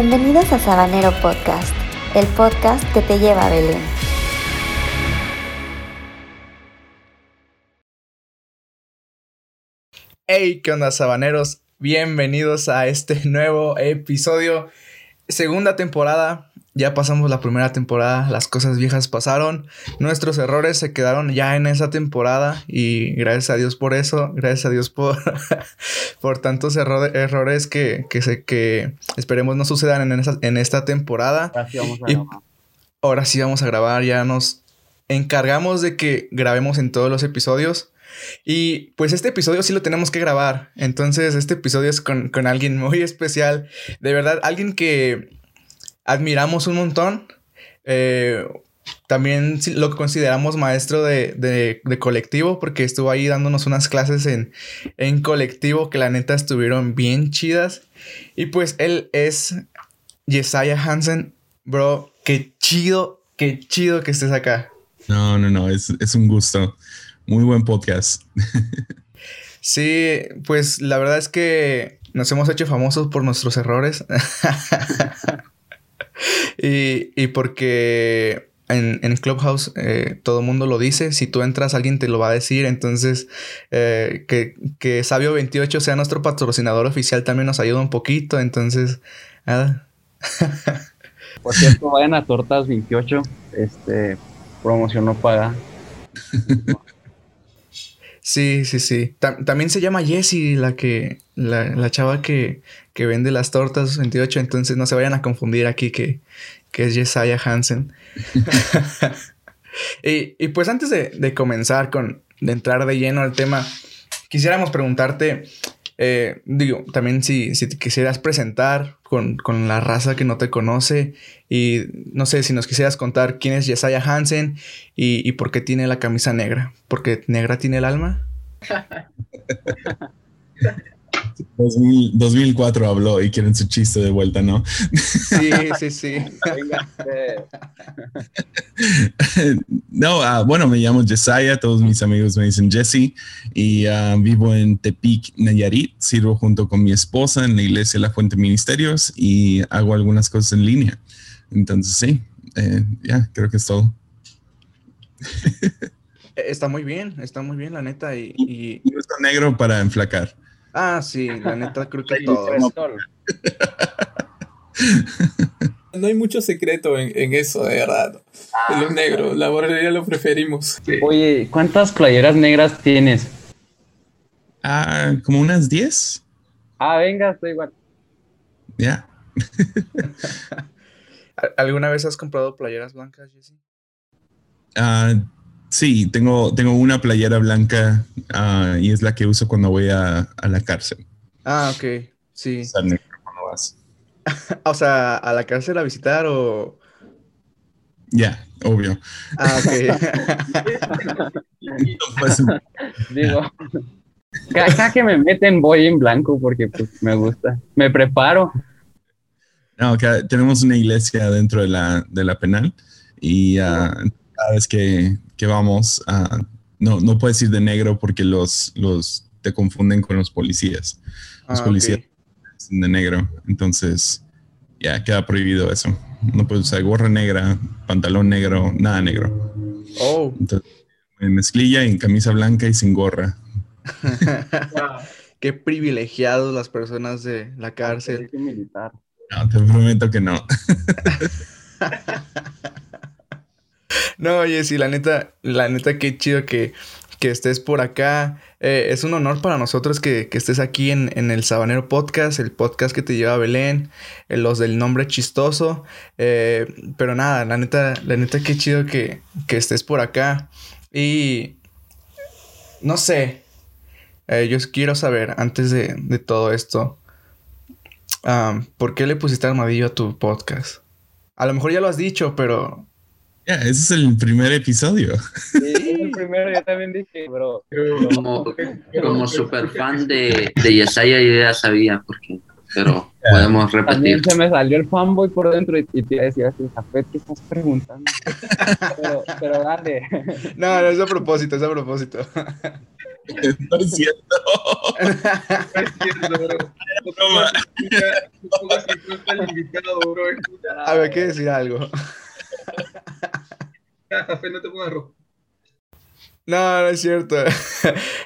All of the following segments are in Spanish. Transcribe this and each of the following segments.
Bienvenidos a Sabanero Podcast, el podcast que te lleva a Belén. Hey, ¿qué onda, sabaneros? Bienvenidos a este nuevo episodio, segunda temporada. Ya pasamos la primera temporada, las cosas viejas pasaron, nuestros errores se quedaron ya en esa temporada y gracias a Dios por eso, gracias a Dios por, por tantos errores que, que, que esperemos no sucedan en, en esta temporada. y ahora sí vamos a grabar, ya nos encargamos de que grabemos en todos los episodios. Y pues este episodio sí lo tenemos que grabar. Entonces este episodio es con, con alguien muy especial. De verdad, alguien que admiramos un montón. Eh, también lo consideramos maestro de, colectivo porque estuvo ahí dándonos unas clases en, en colectivo que la neta estuvieron bien chidas. Y pues él es Yesaya Hansen. Bro, qué chido, qué chido que estés acá. No, no, no, es, es un gusto. Muy buen podcast. sí, pues la verdad es que nos hemos hecho famosos por nuestros errores. y, porque en, Clubhouse eh, todo el mundo lo dice. Si tú entras, alguien te lo va a decir. Entonces, eh, que, que Sabio 28 sea nuestro patrocinador oficial también nos ayuda un poquito. Entonces, nada. Por cierto, vayan a Tortas 28. Este, promoción no paga. Sí, sí, sí. también se llama Jessie, la que, la, chava que, que, vende las tortas 28, entonces no se vayan a confundir aquí que, que es Jesiah Hansen. y, y, pues antes de, de, comenzar con, de entrar de lleno al tema, quisiéramos preguntarte, eh, digo, también si, si te quisieras presentar con, la raza que no te conoce y no sé si nos quisieras contar quién es Yesaya Hansen y, y por qué tiene la camisa negra. ¿Porque negra tiene el alma? 2004 habló y quieren su chiste de vuelta, ¿no? Sí, sí, sí. no, ah, bueno, me llamo Jesiah, todos mis amigos me dicen Jesse y ah, vivo en Tepic, Nayarit. Sirvo junto con mi esposa en la iglesia La Fuente Ministerios y hago algunas cosas en línea. Entonces, sí, eh, ya, creo que es todo. Está muy bien, está muy bien, la neta. Y, y... negro para enflacar. Ah, sí, la neta creo que todo. No hay mucho secreto en, eso, de verdad. Ah. Los negros, la borrería lo preferimos. Oye, ¿cuántas playeras negras tienes? Ah, como unas 10. Ah, venga, estoy igual. Ya. ¿Alguna vez has comprado playeras blancas, Jesse? Ah, Sí, tengo, tengo una playera blanca ah, y es la que uso cuando voy a, la cárcel. Ah, ok. Sí. vas. o sea, ¿a la cárcel a visitar o...? Ya, obvio. Ah, ok. Pues, Digo, cada, que me meten voy en blanco porque pues, me gusta. Me preparo. No, tenemos una iglesia dentro de la, de la penal y uh, cada vez que, que vamos a... No, no puedes ir de negro porque los, los te confunden con los policías. Los ah, policías de negro. Entonces, ya queda prohibido eso. No puedes usar gorra negra, pantalón negro, nada negro. Oh. Entonces, en mezclilla, en camisa blanca y sin gorra. Qué privilegiados las personas de la cárcel. No, te prometo que no. No, oye, sí, la neta, la neta, qué chido que, estés por acá. Eh, es un honor para nosotros que, estés aquí en, el Sabanero Podcast, el podcast que te lleva a Belén, eh, los del nombre chistoso. Eh, pero nada, la neta, la neta, qué chido que, estés por acá. Y no sé, yo quiero saber, antes de, todo esto, ¿por qué le pusiste armadillo a tu podcast? A lo mejor ya lo has dicho, pero ese es el primer episodio. Sí, el primero, yo también dije, bro. Como, como super fan de, de Yesaya, yo ya sabía por qué, pero podemos repetir. También se me salió el fanboy por dentro y, te decía así, Jafet, ¿qué estás preguntando? pero, pero dale. No, no, es a propósito, es a propósito. No es cierto. No es cierto, bro. A ver, que decir algo. Café, no te pongas rojo. No, no es cierto.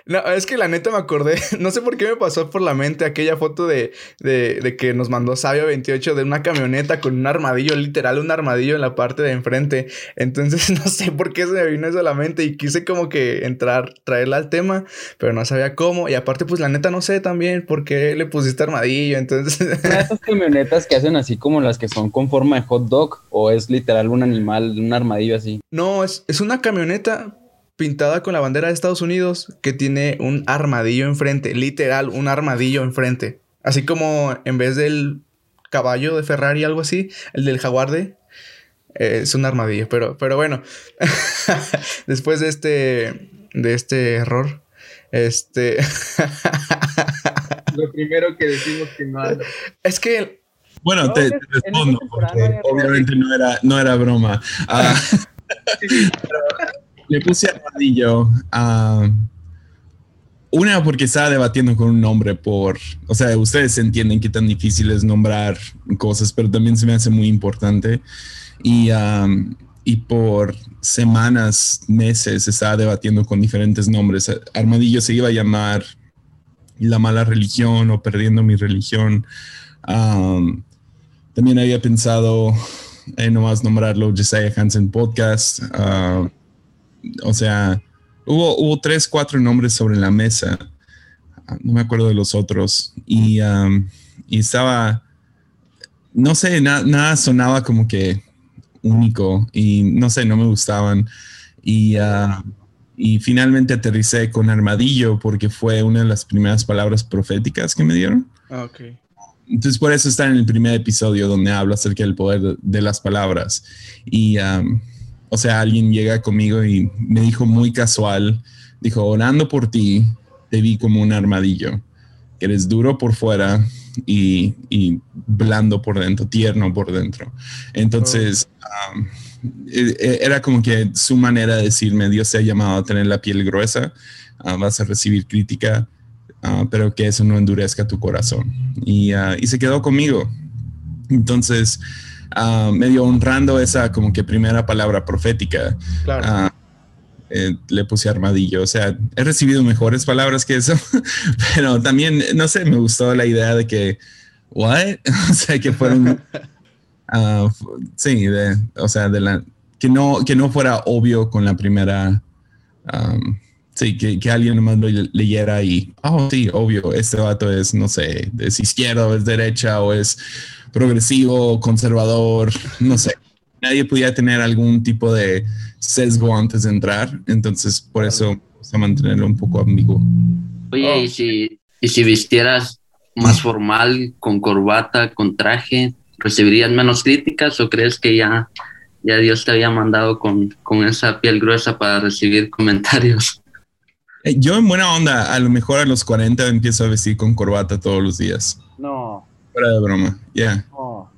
No, es que la neta me acordé. No sé por qué me pasó por la mente aquella foto de, de, de que nos mandó Sabio 28 de una camioneta con un armadillo, literal, un armadillo en la parte de enfrente. Entonces no sé por qué se me vino eso a la mente y quise como que entrar, traerla al tema, pero no sabía cómo. Y aparte, pues la neta no sé también por qué le pusiste armadillo. Entonces. Esas camionetas que hacen así como las que son con forma de hot dog o es literal un animal, un armadillo así. No, es, es una camioneta pintada con la bandera de Estados Unidos que tiene un armadillo enfrente, literal, un armadillo enfrente. Así como en vez del caballo de Ferrari, algo así, el del jaguar de... eh, es un armadillo, pero, pero bueno, después de este, de este error, este... Lo primero que decimos que no anda. es que Bueno, No, te, respondo, porque obviamente no era, no era broma. Ah, pero le puse armadillo. ah, una, porque estaba debatiendo con un hombre por, o sea, ustedes entienden qué tan difícil es nombrar cosas, pero también se me hace muy importante. Y, am, y por semanas, meses, estaba debatiendo con diferentes nombres. Armadillo se iba a llamar La mala religión o Perdiendo mi religión. Am, también había pensado en nomás nombrarlo Josiah Hansen Podcast. ah, o sea, hubo, hubo tres, cuatro nombres sobre la mesa. Ah, No me acuerdo de los otros. Y, am, y estaba, no sé, na- nada sonaba como que único y no sé, no me gustaban. Y, ah, y finalmente aterricé con armadillo porque fue una de las primeras palabras proféticas que me dieron. Ok. Entonces, por eso está en el primer episodio donde hablo acerca del poder de, de las palabras. Y, um, o sea, alguien llega conmigo y me dijo muy casual, dijo, orando por ti, te vi como un armadillo, que eres duro por fuera y, blando por dentro, tierno por dentro. Entonces, um, e- e- era como que su manera de decirme, Dios te ha llamado a tener la piel gruesa, ah, vas a recibir crítica, ah, pero que eso no endurezca tu corazón. Y, ah, y se quedó conmigo. Entonces, ah, medio honrando esa como que primera palabra profética, Claro. ah, eh, le puse armadillo. O sea, he recibido mejores palabras que eso, pero también, no sé, me gustó la idea de que, ¿what? o sea, que fueron, ah, fu- sí, de, o sea, de la, que no, que no fuera obvio con la primera, um, sí, que, que alguien nomás lo leyera y, oh, sí, obvio, este vato es, no sé, es izquierda o es derecha o es progresivo, conservador, no sé. Nadie podía tener algún tipo de sesgo antes de entrar, entonces por eso me gusta mantenerlo un poco ambiguo. Oye, Oh. ¿y, si, y si vistieras más formal, con corbata, con traje, ¿recibirías menos críticas o crees que ya, ya Dios te había mandado con, con esa piel gruesa para recibir comentarios? Eh, Yo en buena onda, a lo mejor a los 40 empiezo a vestir con corbata todos los días. No, Fuera de broma, ya. no.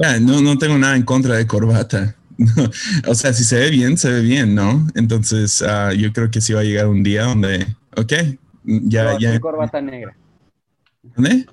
Ya, no, no tengo nada en contra de corbata. o sea, si se ve bien, se ve bien, ¿no? Entonces, ah, yo creo que sí va a llegar un día donde, ok, ya, Va a ya. ser corbata negra. ¿Dónde?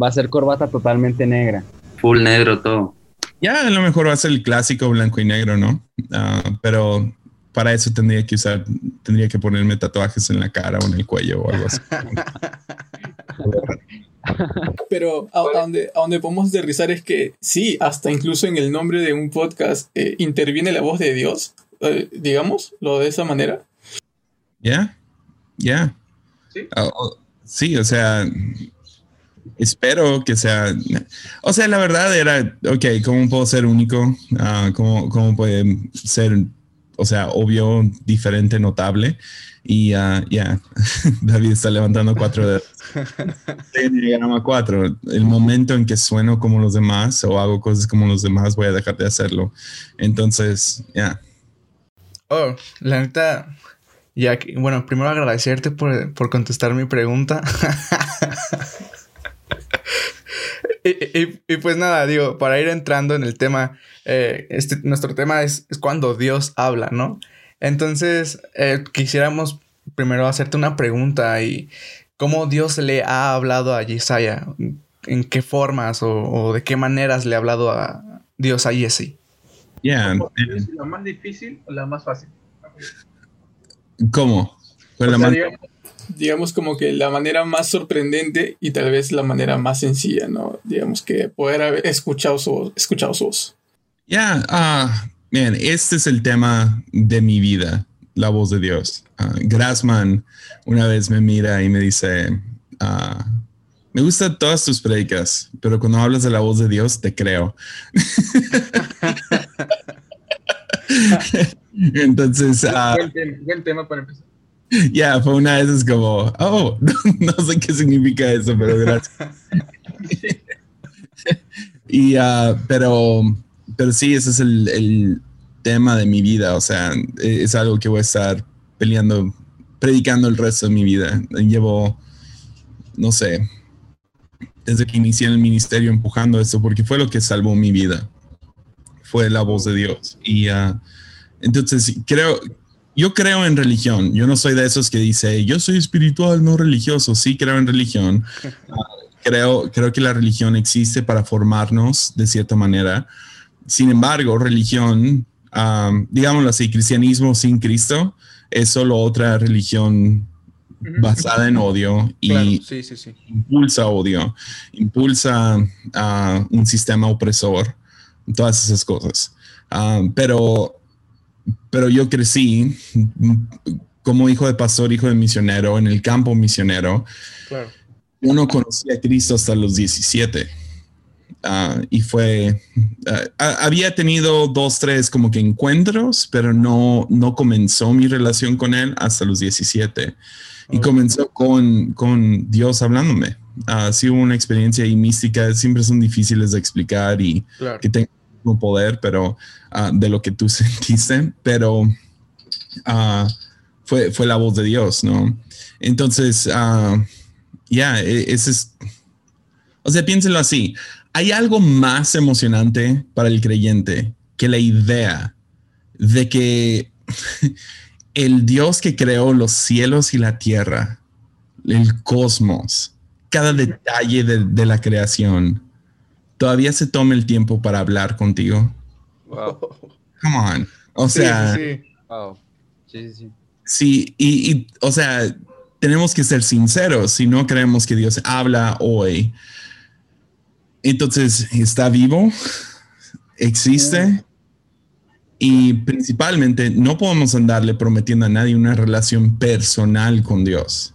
Va a ser corbata totalmente negra. Full negro todo. Ya a lo mejor va a ser el clásico blanco y negro, ¿no? Ah, pero para eso tendría que usar, tendría que ponerme tatuajes en la cara o en el cuello o algo así. Pero a, a donde, a donde podemos aterrizar es que sí, hasta incluso en el nombre de un podcast eh, interviene la voz de Dios, eh, digamos, lo de esa manera. Ya, ya. ¿Sí? Ah, o- sí, o sea, espero que sea. O sea, la verdad era, ok, ¿cómo puedo ser único? Ah, ¿cómo, ¿Cómo puede ser, o sea, obvio, diferente, notable? Y ya, David está levantando cuatro dedos. Diagrama cuatro. El momento en que sueno como los demás o hago cosas como los demás, voy a dejar de hacerlo. Entonces, ya. Oh, la neta, ya bueno, primero agradecerte por, por contestar mi pregunta. y, y- y pues nada, digo, para ir entrando en el tema, eh, este, nuestro tema es, es cuando Dios habla, ¿no? Entonces, eh, quisiéramos primero hacerte una pregunta y cómo Dios le ha hablado a Yesaya, en qué formas o, o de qué maneras le ha hablado a Dios a. Yeah. ¿Es la más difícil o la más fácil? ¿Cómo? ¿Cuál O la más- digamos, Digamos como que la manera más sorprendente y tal vez la manera más sencilla, ¿no? Digamos que poder haber escuchado su voz. Escuchado su voz. Ya, ah, bien, este es el tema de mi vida, la voz de Dios. Ah, Grassman una vez me mira y me dice, ah, me gustan todas tus predicas, pero cuando hablas de la voz de Dios, te creo. Entonces, ah, buen tema para empezar. Ya, fue una de esas como, oh, no, no sé qué significa eso, pero gracias. y, ah, pero, pero sí, ese es el, el tema de mi vida, o sea, e- es algo que voy a estar peleando, predicando el resto de mi vida. Llevo, no sé, desde que inicié en el ministerio empujando esto, porque fue lo que salvó mi vida, fue la voz de Dios. Y ah, entonces creo, yo creo en religión. Yo no soy de esos que dice, yo soy espiritual, no religioso. Sí creo en religión. Ah, creo, creo que la religión existe para formarnos de cierta manera. Sin embargo, religión, ah, digámoslo así, cristianismo sin Cristo es solo otra religión basada en odio y Claro, sí, sí, sí. impulsa odio, impulsa a un sistema opresor, todas esas cosas. Ah, pero, pero yo crecí como hijo de pastor, hijo de misionero, en el campo misionero. Claro. Yo no conocí a Cristo hasta los 17. Ah, y fue, ah, había tenido dos, tres como que encuentros, pero no, no comenzó mi relación con él hasta los 17. Y comenzó con, con Dios hablándome. Ah, sí hubo una experiencia ahí mística, siempre son difíciles de explicar y Claro. que tenga poder, pero ah, de lo que tú sentiste, pero ah, fue, fue la voz de Dios, ¿no? Entonces, ah, ya, e- ese es, o sea, piénsenlo así, hay algo más emocionante para el creyente que la idea de que el Dios que creó los cielos y la tierra, el cosmos, cada detalle de, de la creación, todavía se tome el tiempo para hablar contigo. Wow. Come on. O Sí, sea, sí, sí. Wow. Sí, sí, sí. Sí, y, y, o sea, tenemos que ser sinceros. Si no creemos que Dios habla hoy, entonces está vivo, existe, y principalmente no podemos andarle prometiendo a nadie una relación personal con Dios.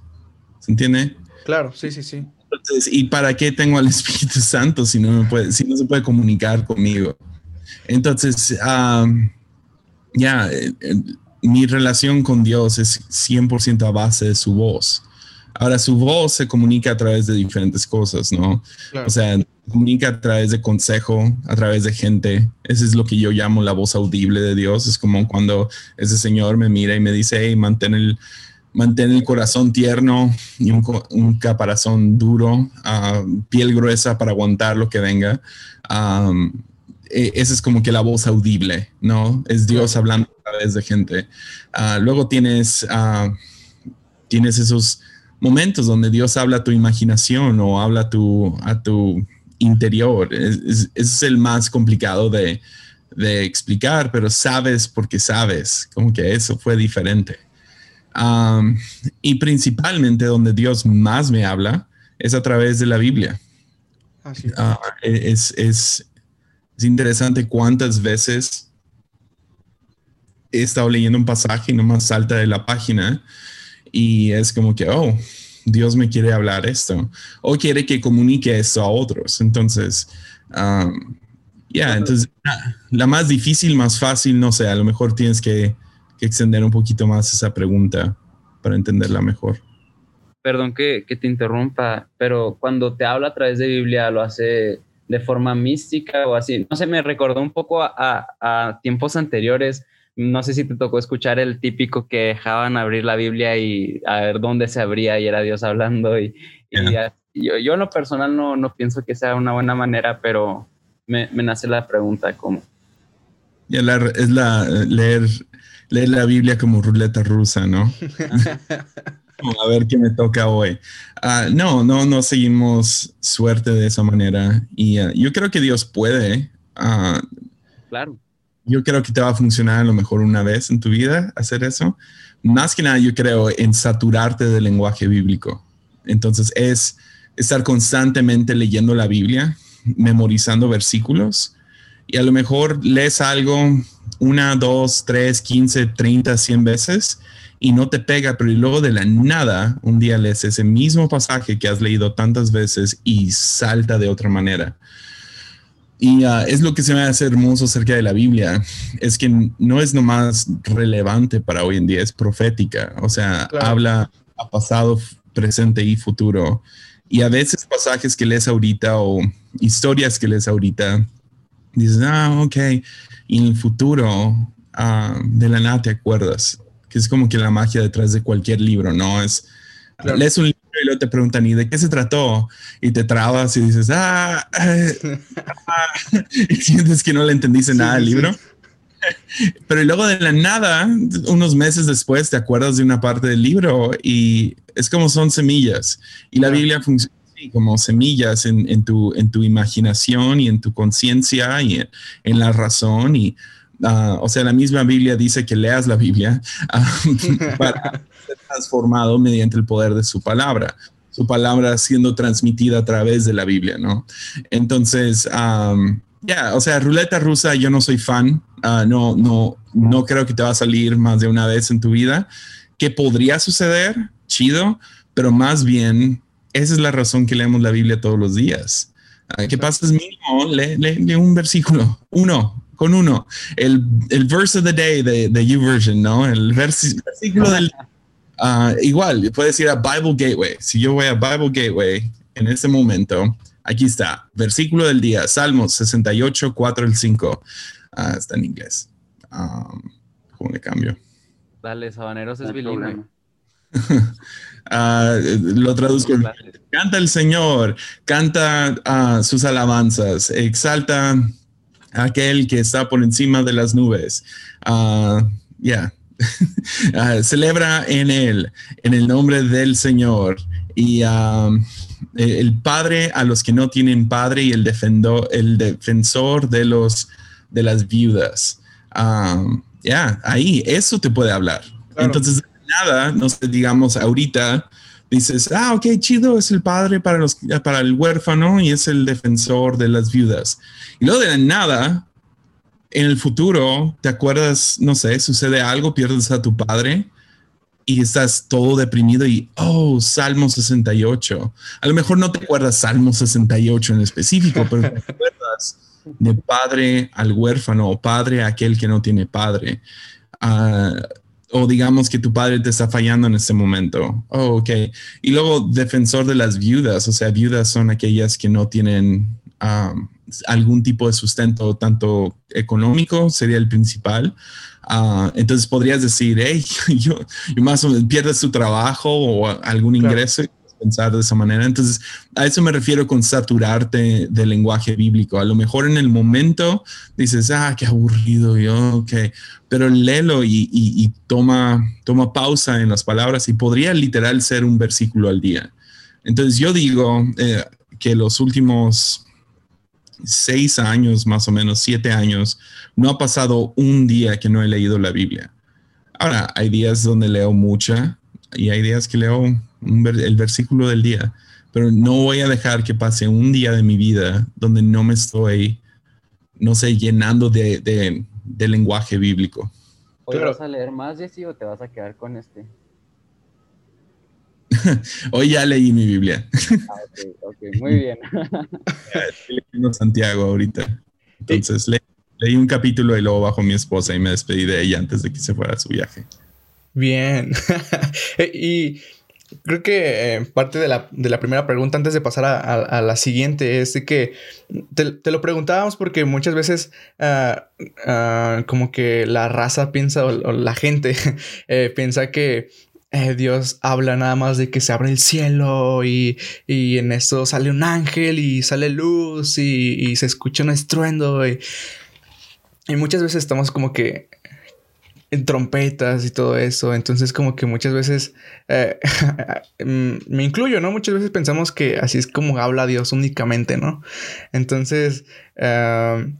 ¿Se entiende? Claro, sí, sí, sí. Entonces, ¿y para qué tengo al Espíritu Santo si no, me puede, si no se puede comunicar conmigo? Entonces, um, ya, eh, mi relación con Dios es 100% a base de su voz. Ahora, su voz se comunica a través de diferentes cosas, ¿no? Claro. O sea, se comunica a través de consejo, a través de gente. Eso es lo que yo llamo la voz audible de Dios. Es como cuando ese señor me mira y me dice, hey, mantén el, mantén el corazón tierno y un, un caparazón duro, ah, piel gruesa para aguantar lo que venga. E- esa es como que la voz audible, ¿no? Es Dios hablando a través de gente. Ah, luego tienes, ah, tienes esos momentos donde Dios habla a tu imaginación o habla a tu, a tu interior. Es, es el más complicado de, de explicar, pero sabes porque sabes, como que eso fue diferente. Um, y principalmente donde Dios más me habla es a través de la Biblia. Así es. Ah, es, es, es interesante cuántas veces he estado leyendo un pasaje y nomás salta de la página y es como que, oh, Dios me quiere hablar esto o quiere que comunique esto a otros. Entonces, um, ya, entonces la- la más difícil, más fácil, no sé, a lo mejor tienes que, que extender un poquito más esa pregunta para entenderla mejor. Perdón que, que te interrumpa, pero cuando te habla a través de Biblia, ¿lo hace de forma mística o así? No sé, me recordó un poco a, a- a tiempos anteriores. No sé si te tocó escuchar el típico que dejaban abrir la Biblia y a ver dónde se abría y era Dios hablando. Y, yo, yo en lo personal no, no pienso que sea una buena manera, pero me, me nace la pregunta, ¿cómo? Ya la, es la leer, leer la Biblia como ruleta rusa, ¿no? a ver qué me toca hoy. Ah, no, no, no seguimos suerte de esa manera. Y ah, yo creo que Dios puede. ah, Claro. yo creo que te va a funcionar a lo mejor una vez en tu vida hacer eso. Más que nada, yo creo en saturarte del lenguaje bíblico. Entonces es estar constantemente leyendo la Biblia, memorizando versículos y a lo mejor lees algo una, dos, tres, quince, treinta, cien veces y no te pega, pero luego de la nada un día lees ese mismo pasaje que has leído tantas veces y salta de otra manera. Y ah, es lo que se me hace hermoso acerca de la Biblia, es que no es nomás relevante para hoy en día, es profética, o sea, Claro. habla a pasado, presente y futuro. Y a veces pasajes que lees ahorita o historias que lees ahorita, dices, ah, ok, y en el futuro ah, de la nada te acuerdas, que es como que la magia detrás de cualquier libro, ¿no? Es, Claro. lees un libro y luego te preguntan, ¿y de qué se trató? Y te trabas y dices, ah, eh, ah", y sientes que no le entendiste Sí, nada al sí, sí. libro. Pero luego de la nada, unos meses después, te acuerdas de una parte del libro y es como son semillas. Y la. Biblia funciona como semillas en, tu, en tu imaginación y en tu conciencia y en, la razón. Y, ah, o sea, la misma Biblia dice que leas la Biblia ah, para ser transformado mediante el poder de su palabra. Su palabra siendo transmitida a través de la Biblia, ¿no? Entonces, ya, o sea, ruleta rusa, yo no soy fan. Ah, no, no, no creo que te va a salir más de una vez en tu vida. ¿Qué podría suceder? Chido, pero más bien, esa es la razón que leemos la Biblia todos los días. Ah, ¿Qué pasa es mínimo? Lee, lee- lee un versículo, uno, con uno. El, el verse of the day de, de YouVersion, ¿no? El versículo del Ah, igual, puedes ir a Bible Gateway. Si yo voy a Bible Gateway en este momento, aquí está, versículo del día, Salmos 68, 4 al 5. Ah, está en inglés. Um, ¿Cómo le cambio? Dale, Sabaneros es bilingüe. Ah, lo traduzco. Canta el Señor, canta ah, sus alabanzas, exalta a aquel que está por encima de las nubes. Ah, Ya. Celebra en él, en el nombre del Señor. Y ah, el Padre a los que no tienen Padre y el, defendo- el defensor de, los, de las viudas. Ya, ahí, eso te puede hablar. Claro. Entonces, nada, no sé, digamos, ahorita dices, ah, ok, chido, es el padre para, los, para el huérfano y es el defensor de las viudas. Y luego de la nada, en el futuro, te acuerdas, no sé, sucede algo, pierdes a tu padre y estás todo deprimido y, oh, Salmo 68. A lo mejor no te acuerdas Salmo 68 en específico, pero te acuerdas de padre al huérfano o padre a aquel que no tiene padre. Ah, o digamos que tu padre te está fallando en este momento. Oh, ok. Y luego defensor de las viudas, o sea, viudas son aquellas que no tienen um, algún tipo de sustento, tanto económico, sería el principal. Ah, entonces podrías decir, hey, yo, yo más o menos pierdes tu trabajo o algún ingreso pensar de esa manera. Entonces, a eso me refiero con saturarte del lenguaje bíblico. A lo mejor en el momento dices, ah, qué aburrido, yo, ok, pero léelo y, toma, toma pausa en las palabras y podría literal ser un versículo al día. Entonces yo digo eh, que los últimos seis años, más o menos siete años, no ha pasado un día que no he leído la Biblia. Ahora, hay días donde leo mucha y hay días que leo un ver- el versículo del día, pero no voy a dejar que pase un día de mi vida donde no me estoy, no sé, llenando de, de- de lenguaje bíblico. ¿Hoy Claro. vas a leer más, Jessy, o te vas a quedar con este? Hoy ya leí mi Biblia. Ah, ok, ok, muy bien. Estoy leyendo Santiago ahorita. Entonces le- leí un capítulo y luego bajo mi esposa y me despedí de ella antes de que se fuera a su viaje. Bien. y creo que eh, parte de la, de la primera pregunta, antes de pasar a, a- la siguiente, es de que te, lo preguntábamos porque muchas veces ah, ah, como que la raza piensa o, o la gente eh, piensa que eh, Dios habla nada más de que se abre el cielo y, y en eso sale un ángel y sale luz y, y se escucha un estruendo. y- y muchas veces estamos como que en trompetas y todo eso. Entonces, como que muchas veces eh, mm, me incluyo, ¿no? Muchas veces pensamos que así es como habla Dios únicamente, ¿no? Entonces, eh,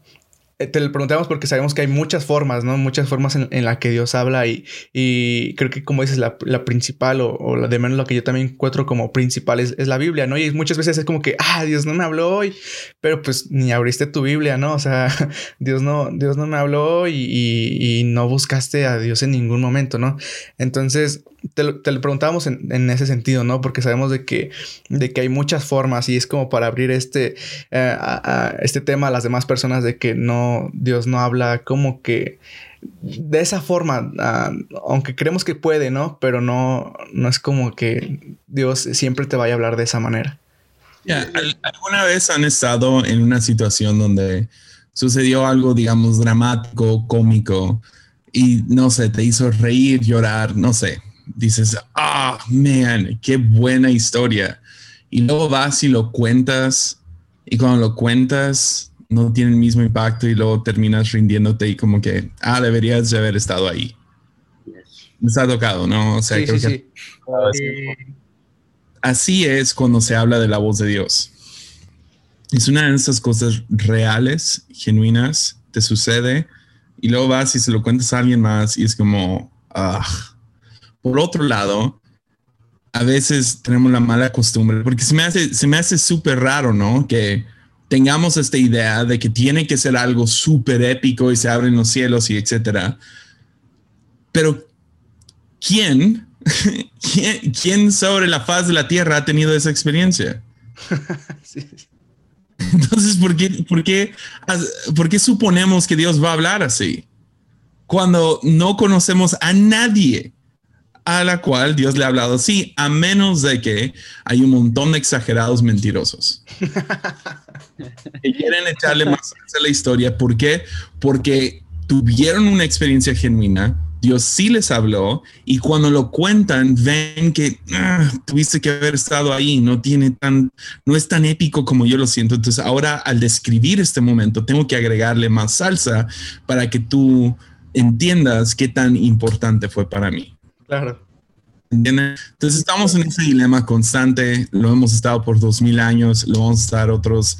te lo preguntamos porque sabemos que hay muchas formas, ¿no? Muchas formas en, en las que Dios habla y, y, creo que como dices, la, la principal o, o, la de menos lo que yo también encuentro como principal es, es, la Biblia, ¿no? Y muchas veces es como que, ah, Dios no me habló hoy, pero pues ni abriste tu Biblia, ¿no? O sea, Dios no, Dios no me habló y, y, y no buscaste a Dios en ningún momento, ¿no? Entonces, te lo, te preguntábamos en, en, ese sentido, ¿no? Porque sabemos de que, de que hay muchas formas y es como para abrir este, eh, a este tema a las demás personas de que no, Dios no habla como que de esa forma, uh, aunque creemos que puede, ¿no? Pero no, no es como que Dios siempre te vaya a hablar de esa manera. Yeah, ¿Alguna vez han estado en una situación donde sucedió algo, digamos, dramático, cómico, y no sé, te hizo reír, llorar, no sé, dices, ah, man, qué buena historia. Y luego vas y lo cuentas y cuando lo cuentas no tiene el mismo impacto y luego terminas rindiéndote y como que, ah, deberías de haber estado ahí. Me está tocado, ¿no? O sea, sí, creo sí, que sí. así es cuando se habla de la voz de Dios. Es una de esas cosas reales, genuinas, te sucede y luego vas y se lo cuentas a alguien más y es como, ah, por otro lado, a veces tenemos la mala costumbre, porque se me hace, se me hace súper raro, ¿no? Que tengamos esta idea de que tiene que ser algo súper épico y se abren los cielos y etcétera. Pero, ¿quién, ¿quién, ¿quién sobre la faz de la tierra ha tenido esa experiencia? sí. Entonces, ¿por qué, por, qué, ¿por qué suponemos que Dios va a hablar así? Cuando no conocemos a nadie a la cual Dios le ha hablado así, a menos de que hay un montón de exagerados mentirosos. que quieren echarle más a la historia. ¿Por qué? Porque tuvieron una experiencia genuina, Dios sí les habló y cuando lo cuentan ven que ah, tuviste que haber estado ahí, no tiene tan, no es tan épico como yo lo siento. Entonces ahora al describir este momento tengo que agregarle más salsa para que tú entiendas qué tan importante fue para mí. Claro. Entonces estamos en ese dilema constante, lo hemos estado por dos mil años, lo vamos a estar otros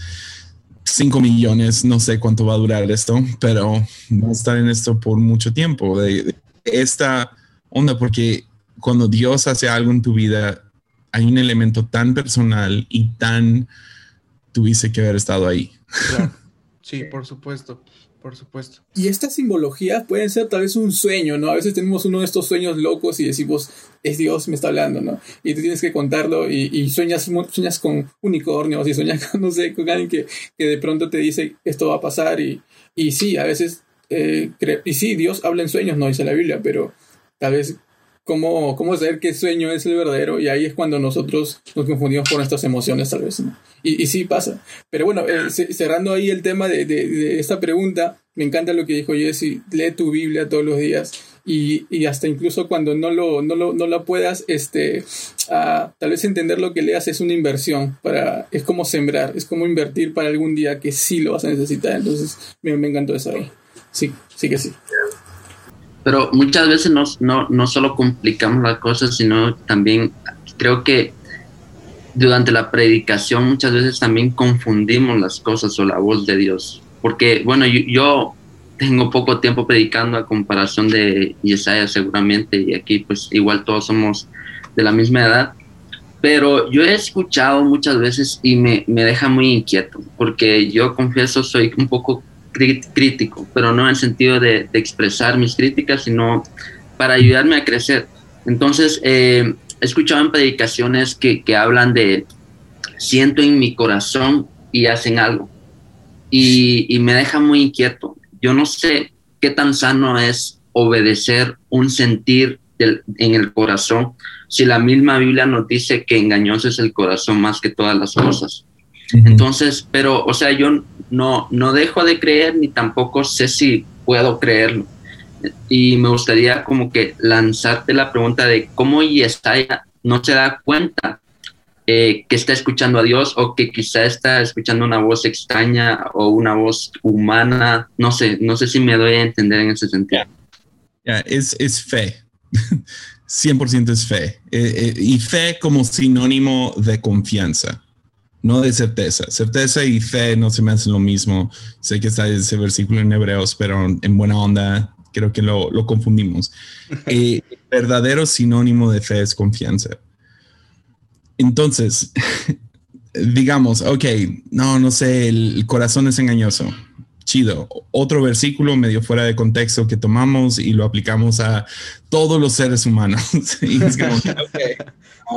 cinco millones, no sé cuánto va a durar esto, pero vamos a estar en esto por mucho tiempo, de, de esta onda, porque cuando Dios hace algo en tu vida, hay un elemento tan personal y tan tuviste que haber estado ahí. Claro. Sí, por supuesto. Por supuesto. Y estas simbologías pueden ser tal vez un sueño, ¿no? A veces tenemos uno de estos sueños locos y decimos, es Dios me está hablando, ¿no? Y tú tienes que contarlo y, sueñas, sueñas con unicornios y sueñas con, no sé, con alguien que, que de pronto te dice, esto va a pasar y, y sí, a veces, eh, y sí, Dios habla en sueños, no dice la Biblia, pero tal vez cómo, cómo saber qué sueño es el verdadero y ahí es cuando nosotros nos confundimos por nuestras emociones tal vez. Y, y, sí pasa. Pero bueno, eh, cerrando ahí el tema de, de, esta pregunta, me encanta lo que dijo Jesse, lee tu Biblia todos los días y, y hasta incluso cuando no lo, no lo, no la puedas, este, uh, tal vez entender lo que leas es una inversión, para, es como sembrar, es como invertir para algún día que sí lo vas a necesitar. Entonces me, me encantó eso ahí. Sí, sí que sí pero muchas veces no, no, no solo complicamos las cosas, sino también creo que durante la predicación muchas veces también confundimos las cosas o la voz de Dios. Porque, bueno, yo, yo tengo poco tiempo predicando a comparación de Yesaya seguramente, y aquí pues igual todos somos de la misma edad, pero yo he escuchado muchas veces y me, me deja muy inquieto, porque yo confieso soy un poco crítico, pero no en el sentido de, expresar mis críticas, sino para ayudarme a crecer. Entonces, eh, he escuchado en predicaciones que, hablan de siento en mi corazón y hacen algo. Y, me deja muy inquieto. Yo no sé qué tan sano es obedecer un sentir en el corazón si la misma Biblia nos dice que engañoso es el corazón más que todas las cosas. Entonces, pero, o sea, yo no, no dejo de creer ni tampoco sé si puedo creerlo. Y me gustaría como que lanzarte la pregunta de cómo Yesaya no se da cuenta eh, que está escuchando a Dios o que quizá está escuchando una voz extraña o una voz humana. No sé, no sé si me doy a entender en ese sentido. Es, es fe. 100% es fe. Eh, eh, y fe como sinónimo de confianza, no de certeza. Certeza y fe no se me hacen lo mismo. Sé que está ese versículo en Hebreos, pero en buena onda creo que lo, lo confundimos. Eh, verdadero sinónimo de fe es confianza. Entonces, digamos, ok, no, no sé, el corazón es engañoso chido. Otro versículo medio fuera de contexto que tomamos y lo aplicamos a todos los seres humanos. y es como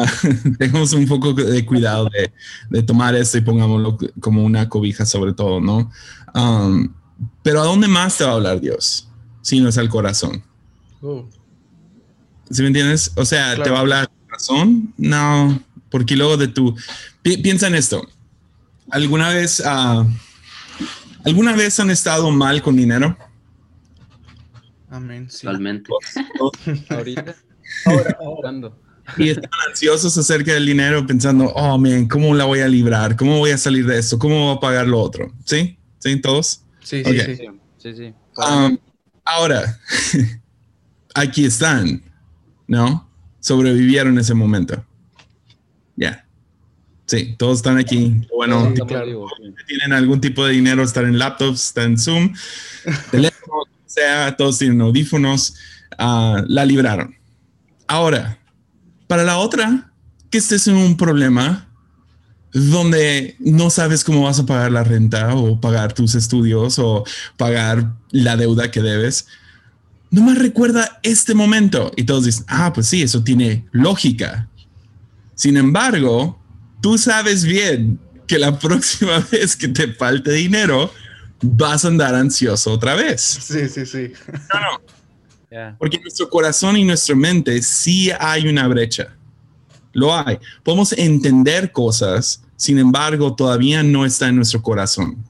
ah, tengamos un poco de cuidado de, tomar esto y pongámoslo como una cobija sobre todo, ¿no? Um, pero ¿a dónde más te va a hablar Dios? Si no es al corazón. Uh. ¿Sí me entiendes? O sea, ¿te va a hablar al corazón? No, porque luego de tu... piensa en esto. ¿Alguna vez... Uh, ¿Alguna vez han estado mal con dinero? Amén. Totalmente. Ahorita. Ahora, ahora. Y están ansiosos acerca del dinero pensando, oh, man, ¿cómo la voy a librar? ¿Cómo voy a salir de esto? ¿Cómo voy a pagar lo otro? ¿Sí? ¿Sí? ¿Todos? Sí, sí, sí. sí, sí. Um, ahora, aquí están, ¿no? Sobrevivieron ese momento. Ya. Sí, todos están aquí. Bueno, tienen algún tipo de dinero, están en laptops, están en Zoom, teléfono, sea, todos tienen audífonos, ah, la libraron. Ahora, para la otra, que estés en un problema donde no sabes cómo vas a pagar la renta o pagar tus estudios o pagar la deuda que debes, no más recuerda este momento. Y todos dicen, ah, pues sí, eso tiene lógica. Sin embargo, tú sabes bien que la próxima vez que te falte dinero, vas a andar ansioso otra vez. Sí, sí, sí. No, no. Porque nuestro corazón y nuestra mente sí hay una brecha. Lo hay. Podemos entender cosas, sin embargo, todavía no está en nuestro corazón.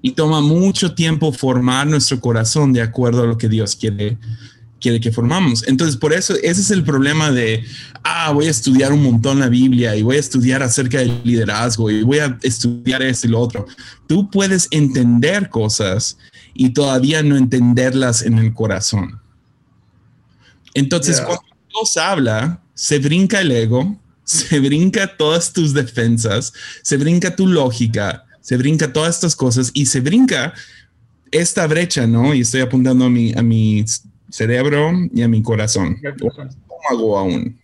Y toma mucho tiempo formar nuestro corazón de acuerdo a lo que Dios quiere quiere que formamos. Entonces, por eso, ese es el problema de, ah, voy a estudiar un montón la Biblia y voy a estudiar acerca del liderazgo y voy a estudiar esto y lo otro. Tú puedes entender cosas y todavía no entenderlas en el corazón. Entonces, cuando Dios habla, se brinca el ego, se brinca todas tus defensas, se brinca tu lógica, se brinca todas estas cosas y se brinca esta brecha, ¿no? Y estoy apuntando a mi, a mi cerebro y a mi corazón, estómago aún.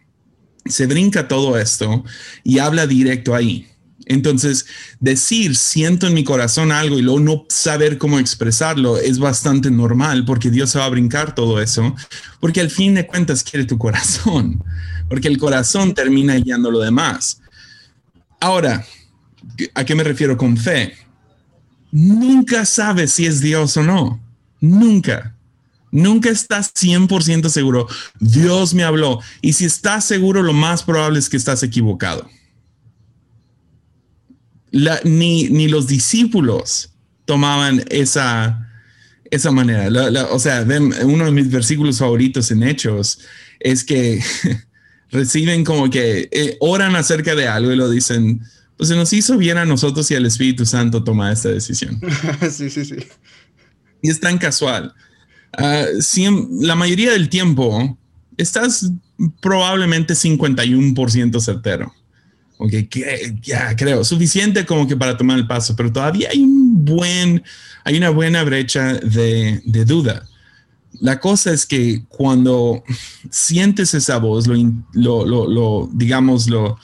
Se brinca todo esto y habla directo ahí. Entonces, decir siento en mi corazón algo y luego no saber cómo expresarlo es bastante normal porque Dios se va a brincar todo eso, porque al fin de cuentas quiere tu corazón, porque el corazón termina guiando lo demás. Ahora, ¿a qué me refiero con fe? Nunca sabes si es Dios o no. Nunca. Nunca estás 100% seguro. Dios me habló. Y si estás seguro, lo más probable es que estás equivocado. ni, los discípulos tomaban esa, esa manera. o sea, uno de mis versículos favoritos en Hechos es que reciben como que eh, oran acerca de algo y lo dicen, pues se nos hizo bien a nosotros y al Espíritu Santo tomar esta decisión. sí, sí, sí. Y es tan casual. Ah, la mayoría del tiempo estás probablemente 51% certero. Ok, ya creo, suficiente como que para tomar el paso, pero todavía hay un buen, hay una buena brecha de, duda. La cosa es que cuando sientes esa voz, lo, lo, lo, digamos, lo,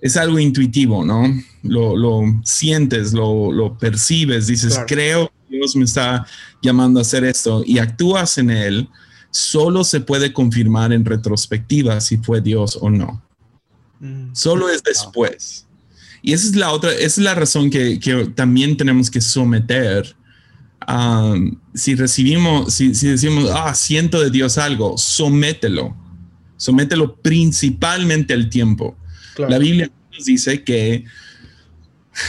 es algo intuitivo, ¿no? Lo, sientes, lo, percibes, dices, creo Dios me está llamando a hacer esto y actúas en él, solo se puede confirmar en retrospectiva si fue Dios o no. Mm. Solo es después. Y esa es la otra, esa es la razón que, también tenemos que someter. Um, si recibimos, si, decimos, ah, siento de Dios algo, somételo. Somételo principalmente al tiempo. La Biblia nos dice que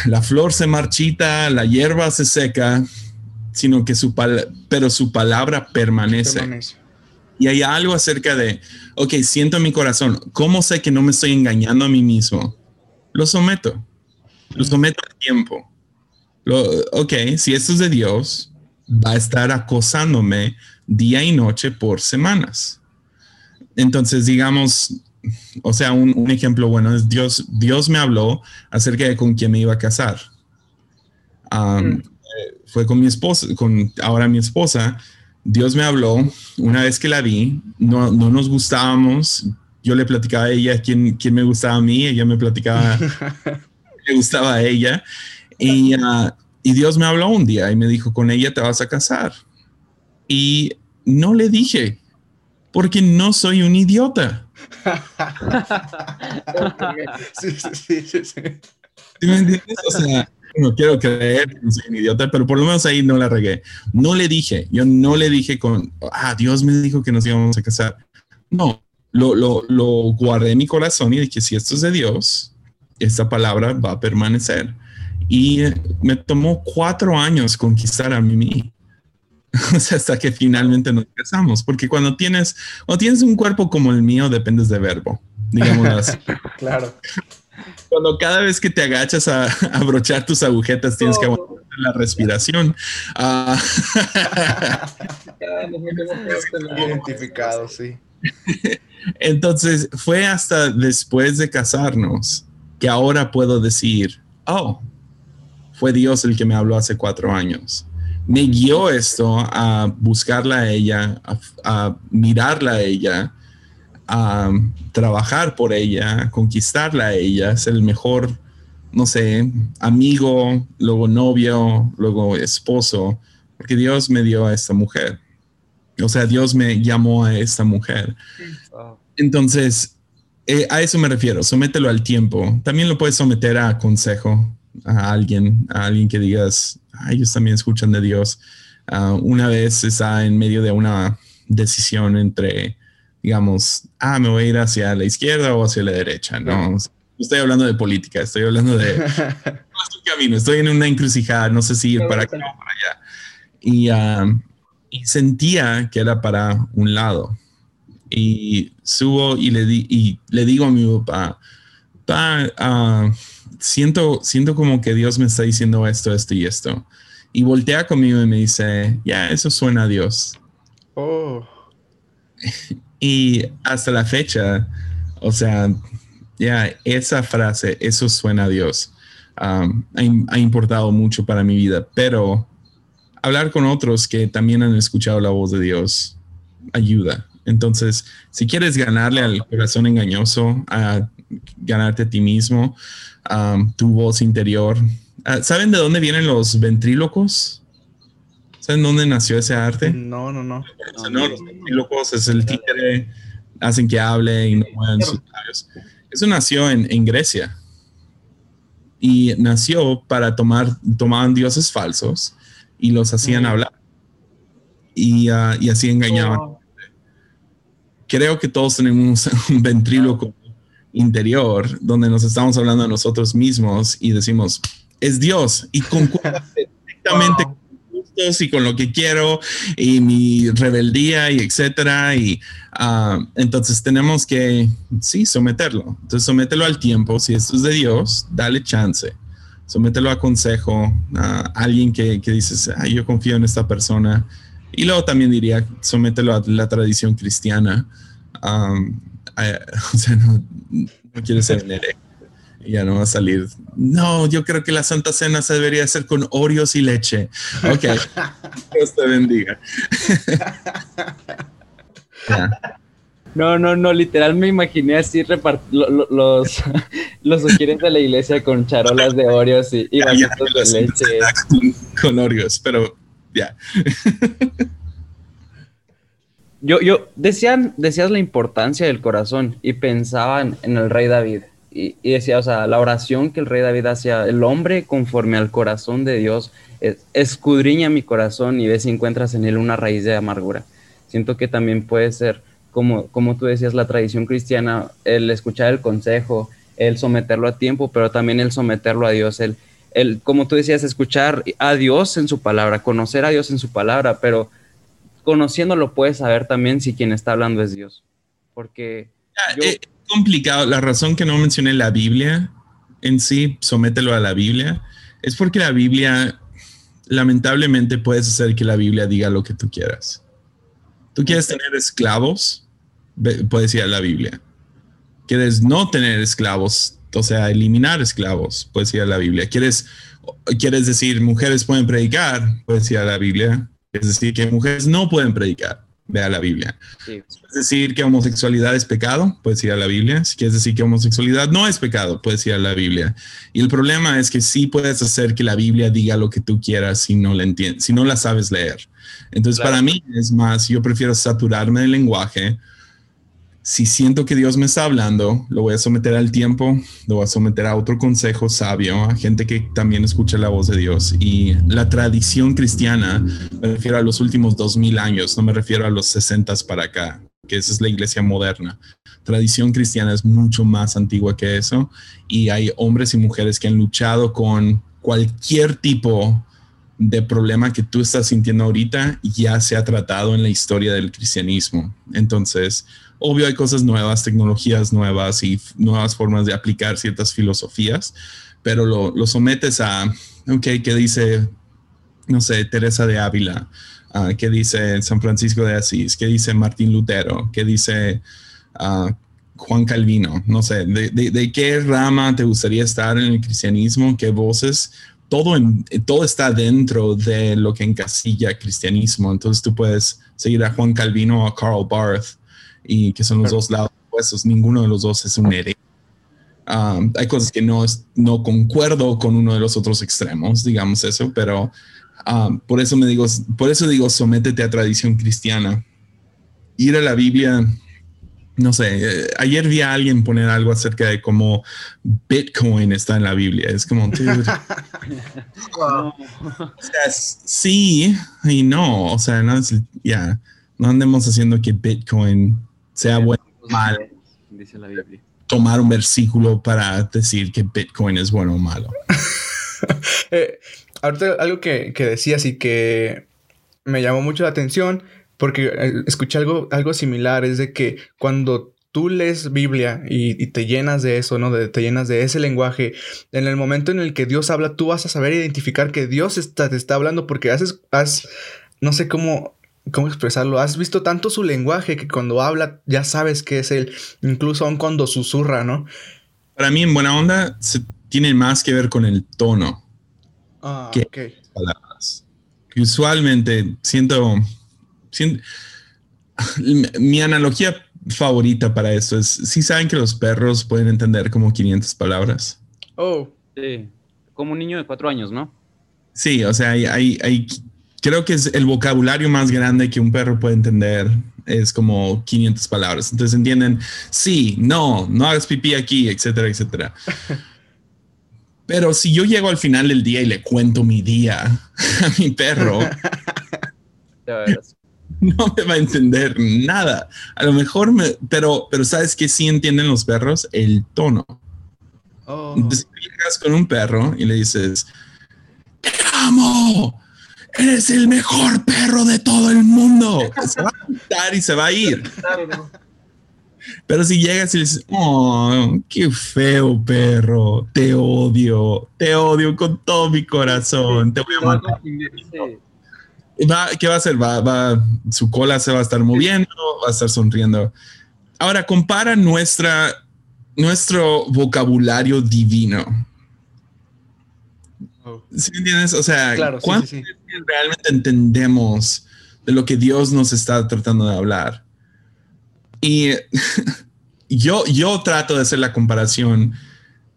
la flor se marchita, la hierba se seca, sino que su, pero su palabra permanece. Y hay algo acerca de, ok, siento en mi corazón, ¿cómo sé que no me estoy engañando a mí mismo? lo someto. Lo someto al tiempo. Lo, ok, si esto es de Dios, va a estar acosándome día y noche por semanas. Entonces, digamos, o sea, un, un, ejemplo bueno es Dios, Dios me habló acerca de con quién me iba a casar. Um, mm. Fue con mi esposa, con ahora mi esposa. Dios me habló una vez que la vi, no, no nos gustábamos. Yo le platicaba a ella quién, quién me gustaba a mí, ella me platicaba le gustaba a ella. Y, uh, y Dios me habló un día y me dijo, con ella te vas a casar. Y no le dije, porque no soy un idiota. sí, sí, sí, sí. me entiendes? O sea, no quiero creer soy un idiota, pero por lo menos ahí no la regué. No le dije, yo no le dije con, ah, Dios me dijo que nos íbamos a casar. No, lo, lo, guardé en mi corazón y dije, si esto es de Dios, esta palabra va a permanecer. Y me tomó cuatro años conquistar a Mimi. Hasta que finalmente nos casamos, porque cuando tienes, o tienes un cuerpo como el mío, dependes de verbo, digamos claro. Cuando cada vez que te agachas a, a abrochar tus agujetas, tienes que aguantar la respiración. Uh, Identificado, sí. Entonces, fue hasta después de casarnos que ahora puedo decir, oh, fue Dios el que me habló hace cuatro años me guió esto a buscarla a ella, a, mirarla a ella, a trabajar por ella, conquistarla a ella, ser el mejor, no sé, amigo, luego novio, luego esposo, porque Dios me dio a esta mujer. O sea, Dios me llamó a esta mujer. Entonces, eh, a eso me refiero, somételo al tiempo. También lo puedes someter a consejo, a alguien, a alguien que digas, ellos también escuchan de Dios. Uh, una vez está en medio de una decisión entre, digamos, ah, me voy a ir hacia la izquierda o hacia la derecha, ¿no? estoy hablando de política, estoy hablando de un camino, estoy en una encrucijada, no sé si ir para acá o para allá. Y, uh, y, sentía que era para un lado. Y subo y le, di, y le digo a mi papá, papá, uh, siento, siento como que Dios me está diciendo esto, esto y esto. Y voltea conmigo y me dice, ya, eso suena a Dios. Oh. y hasta la fecha, o sea, ya, esa frase, eso suena a Dios, um, ha, importado mucho para mi vida, pero hablar con otros que también han escuchado la voz de Dios ayuda. Entonces, si quieres ganarle al corazón engañoso, a ganarte a ti mismo, tu voz interior. Ah, ¿Saben de dónde vienen los ventrílocos? ¿Saben dónde nació ese arte? No, no, no. no, los ventrílocos es el títere, hacen que hable y no muevan sus labios. Eso nació en, en, Grecia y nació para tomar, tomaban dioses falsos y los hacían hablar y, uh, y así engañaban. Oh. Creo que todos tenemos un ventríloco interior donde nos estamos hablando de nosotros mismos y decimos, es Dios y concuerda perfectamente mis y con lo que quiero y mi rebeldía y etcétera. Y uh, entonces tenemos que, sí, someterlo. Entonces somételo al tiempo. Si esto es de Dios, dale chance. Somételo a consejo, a alguien que, que dices, yo confío en esta persona. Y luego también diría, somételo a la tradición cristiana. Um, o sea, no, no ser un ya no va a salir. No, yo creo que la Santa Cena se debería hacer con Oreos y leche. Ok. Dios te bendiga. No, no, no, literal me imaginé así los, los ujieres de la iglesia con charolas de Oreos y, y de leche. Con Oreos, pero ya yo, yo, decían, decías la importancia del corazón y pensaban en el rey David. Y, decía, o sea, la oración que el rey David hacía, el hombre conforme al corazón de Dios, escudriña mi corazón y ve si encuentras en él una raíz de amargura. Siento que también puede ser, como, como tú decías, la tradición cristiana, el escuchar el consejo, el someterlo a tiempo, pero también el someterlo a Dios, el, el, como tú decías, escuchar a Dios en su palabra, conocer a Dios en su palabra, pero conociéndolo puedes saber también si quien está hablando es Dios. Porque... es complicado. La razón que no mencioné la Biblia en sí, somételo a la Biblia, es porque la Biblia, lamentablemente, puedes hacer que la Biblia diga lo que tú quieras. Tú quieres tener esclavos, puedes ir a la Biblia. Quieres no tener esclavos, o sea, eliminar esclavos, puedes ir a la Biblia. Quieres, quieres decir mujeres pueden predicar, puedes ir a la Biblia. Quieres decir que mujeres no pueden predicar, ve a la Biblia. Sí. ¿Quieres decir que homosexualidad es pecado? Puedes ir a la Biblia. Si quieres decir que homosexualidad no es pecado, puedes ir a la Biblia. Y el problema es que sí puedes hacer que la Biblia diga lo que tú quieras si no la entiendes, si no la sabes leer. Entonces, Claro. para mí es más, yo prefiero saturarme del lenguaje. Si siento que Dios me está hablando, lo voy a someter al tiempo, lo voy a someter a otro consejo sabio, a gente que también escucha la voz de Dios. Y la tradición cristiana, me refiero a los últimos dos mil años, no me refiero a los sesentas para acá, que esa es la iglesia moderna. Tradición cristiana es mucho más antigua que eso y hay hombres y mujeres que han luchado con cualquier tipo de problema que tú estás sintiendo ahorita ya se ha tratado en la historia del cristianismo. Entonces, obvio hay cosas nuevas, tecnologías nuevas y nuevas formas de aplicar ciertas filosofías, pero lo, lo sometes a, ok, ¿qué dice, no sé, Teresa de Ávila? Ah, ¿Qué dice San Francisco de Asís? ¿Qué dice Martín Lutero? ¿Qué dice ah, Juan Calvino? No sé, de, qué rama te gustaría estar en el cristianismo? ¿Qué voces? Todo, todo está dentro de lo que encasilla cristianismo. Entonces tú puedes seguir a Juan Calvino o a Karl Barth, y que son los Claro. dos lados opuestos. Ninguno de los dos es un hereje. Um, hay cosas que no, es- no concuerdo con uno de los otros extremos, digamos eso, pero um, por eso me digo, por eso digo, sométete a tradición cristiana. Ir a la Biblia, no sé, eh, ayer vi a alguien poner algo acerca de cómo Bitcoin está en la Biblia. Es como, dude, Wow. o sea, sí y no, o sea, no es, ya, no andemos haciendo que Bitcoin sea bueno o mal, Dice la Biblia. tomar un versículo para decir que Bitcoin es bueno o malo. Eh, ahorita algo que, que decías y que me llamó mucho la atención porque eh, escuché algo, algo similar, es de que cuando tú lees Biblia y, y te llenas de eso, ¿no? De, te llenas de ese lenguaje, en el momento en el que Dios habla, tú vas a saber identificar que Dios está, te está hablando porque has, has no sé cómo, cómo expresarlo, has visto tanto su lenguaje que cuando habla ya sabes que es Él, incluso aun cuando susurra, ¿no? Para mí, en buena onda, se tiene más que ver con el tono. Ah, ok. palabras. Que usualmente siento, siento- mi analogía favorita para esto es, si saben que los perros pueden entender como 500 palabras. Oh, Sí. Como un niño de cuatro años, ¿no? Sí, o sea, hay, hay, hay- creo que es el vocabulario más grande que un perro puede entender es como 500 palabras. Entonces entienden, sí, no, no hagas pipí aquí, etcétera, etcétera. Pero si yo llego al final del día y le cuento mi día a mi perro, no me va a entender nada. A lo mejor me, pero, pero sabes que sí entienden los perros el tono. oh. Entonces llegas con un perro y le dices, te amo, eres el mejor perro de todo el mundo. Se va a quitar y se va a ir. Claro, no. Pero si llegas y le dices, oh, qué feo perro, te odio, te odio con todo mi corazón, te voy a matar. Va- ¿Qué va a hacer? Va, va, su cola se va a estar moviendo, va a estar sonriendo. Ahora, compara nuestra, nuestro vocabulario divino. Oh. ¿Sí me entiendes? O sea, Claro, sí, ¿cuánto sí, sí. Realmente entendemos de lo que Dios nos está tratando de hablar? Y yo, yo trato de hacer la comparación.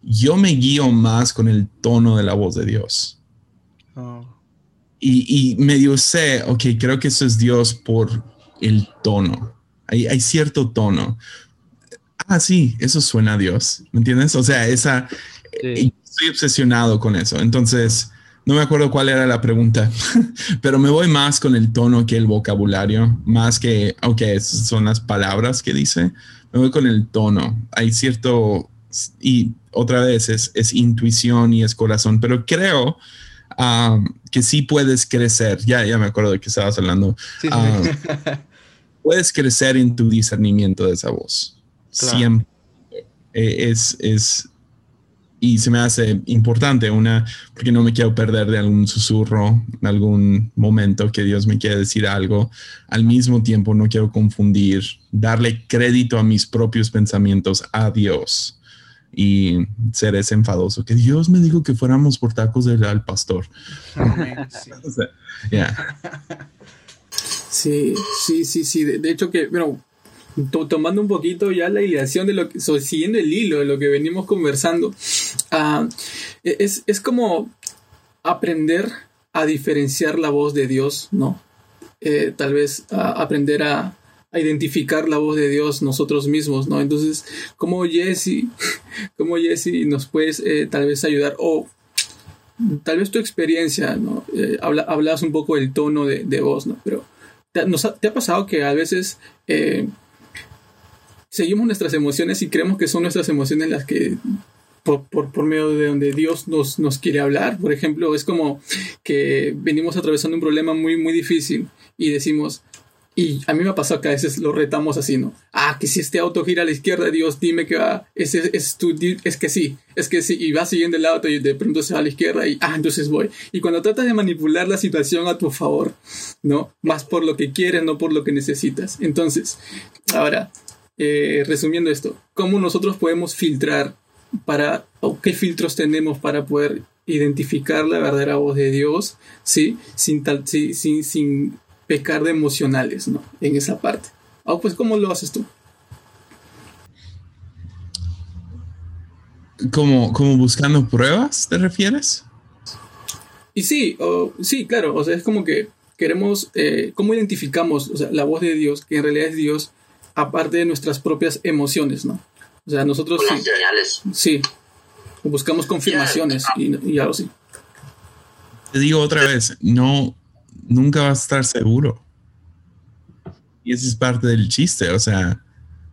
Yo me guío más con el tono de la voz de Dios Oh. y, y medio sé, ok, creo que eso es Dios por el tono. Hay, hay cierto tono. Ah, sí, eso suena a Dios. ¿Me entiendes? O sea, esa, Sí. estoy obsesionado con eso. Entonces, no me acuerdo cuál era la pregunta, pero me voy más con el tono que el vocabulario, más que, ok, son las palabras que dice, me voy con el tono. Hay cierto, y otra vez es, es intuición y es corazón, pero creo um, que sí puedes crecer. Ya, ya me acuerdo de que estabas hablando. Sí, sí, Ah. Puedes crecer en tu discernimiento de esa voz. Claro. Siempre. Eh, es, es, y se me hace importante una, porque no me quiero perder de algún susurro, algún momento que Dios me quiere decir algo. Al mismo tiempo no quiero confundir, darle crédito a mis propios pensamientos a Dios y ser ese enfadoso, que Dios me dijo que fuéramos por tacos del al pastor. sí. sí, sí, sí, De, hecho que, bueno, tomando un poquito ya la ideación de lo que, siguiendo el hilo de lo que venimos conversando, uh, es, es como aprender a diferenciar la voz de Dios, ¿no? Eh, tal vez aprender a, identificar la voz de Dios nosotros mismos, ¿no? Entonces, como Jesse, como Jesse nos puedes eh, tal vez ayudar o tal vez tu experiencia, ¿no? Eh, habla, hablas un poco del tono de, de voz, ¿no? Pero ¿te, ha, ¿te, ha, pasado que a veces seguimos nuestras emociones y creemos que son nuestras emociones las que por, por, por, medio de donde Dios nos, nos quiere hablar. Por ejemplo, es como que venimos atravesando un problema muy, muy difícil y decimos, y a mí me ha pasado que a veces lo retamos así, ¿no? Ah, que si este auto gira a la izquierda, Dios, dime que va, es, es, tu, es que sí, es que sí, y va siguiendo el auto y de pronto se va a la izquierda y, ah, entonces voy. Y cuando tratas de manipular la situación a tu favor, ¿no? Más por lo que quieres, no por lo que necesitas. Entonces, ahora, eh, resumiendo esto, ¿cómo nosotros podemos filtrar para, o qué filtros tenemos para poder identificar la verdadera voz de Dios, ¿sí? Sin, tal, sí, sin, sin pecar de emocionales, ¿no? En esa parte. Oh, pues, ¿cómo lo haces tú? ¿Como, como buscando pruebas, te refieres? Y sí, oh, sí, claro, o sea, es como que queremos, eh, ¿cómo identificamos o sea, la voz de Dios, que en realidad es Dios, aparte de nuestras propias emociones, ¿no? O sea, nosotros sí, señales. sí, buscamos confirmaciones y, y algo así. Te digo otra vez, no, nunca vas a estar seguro. Y ese es parte del chiste, o sea,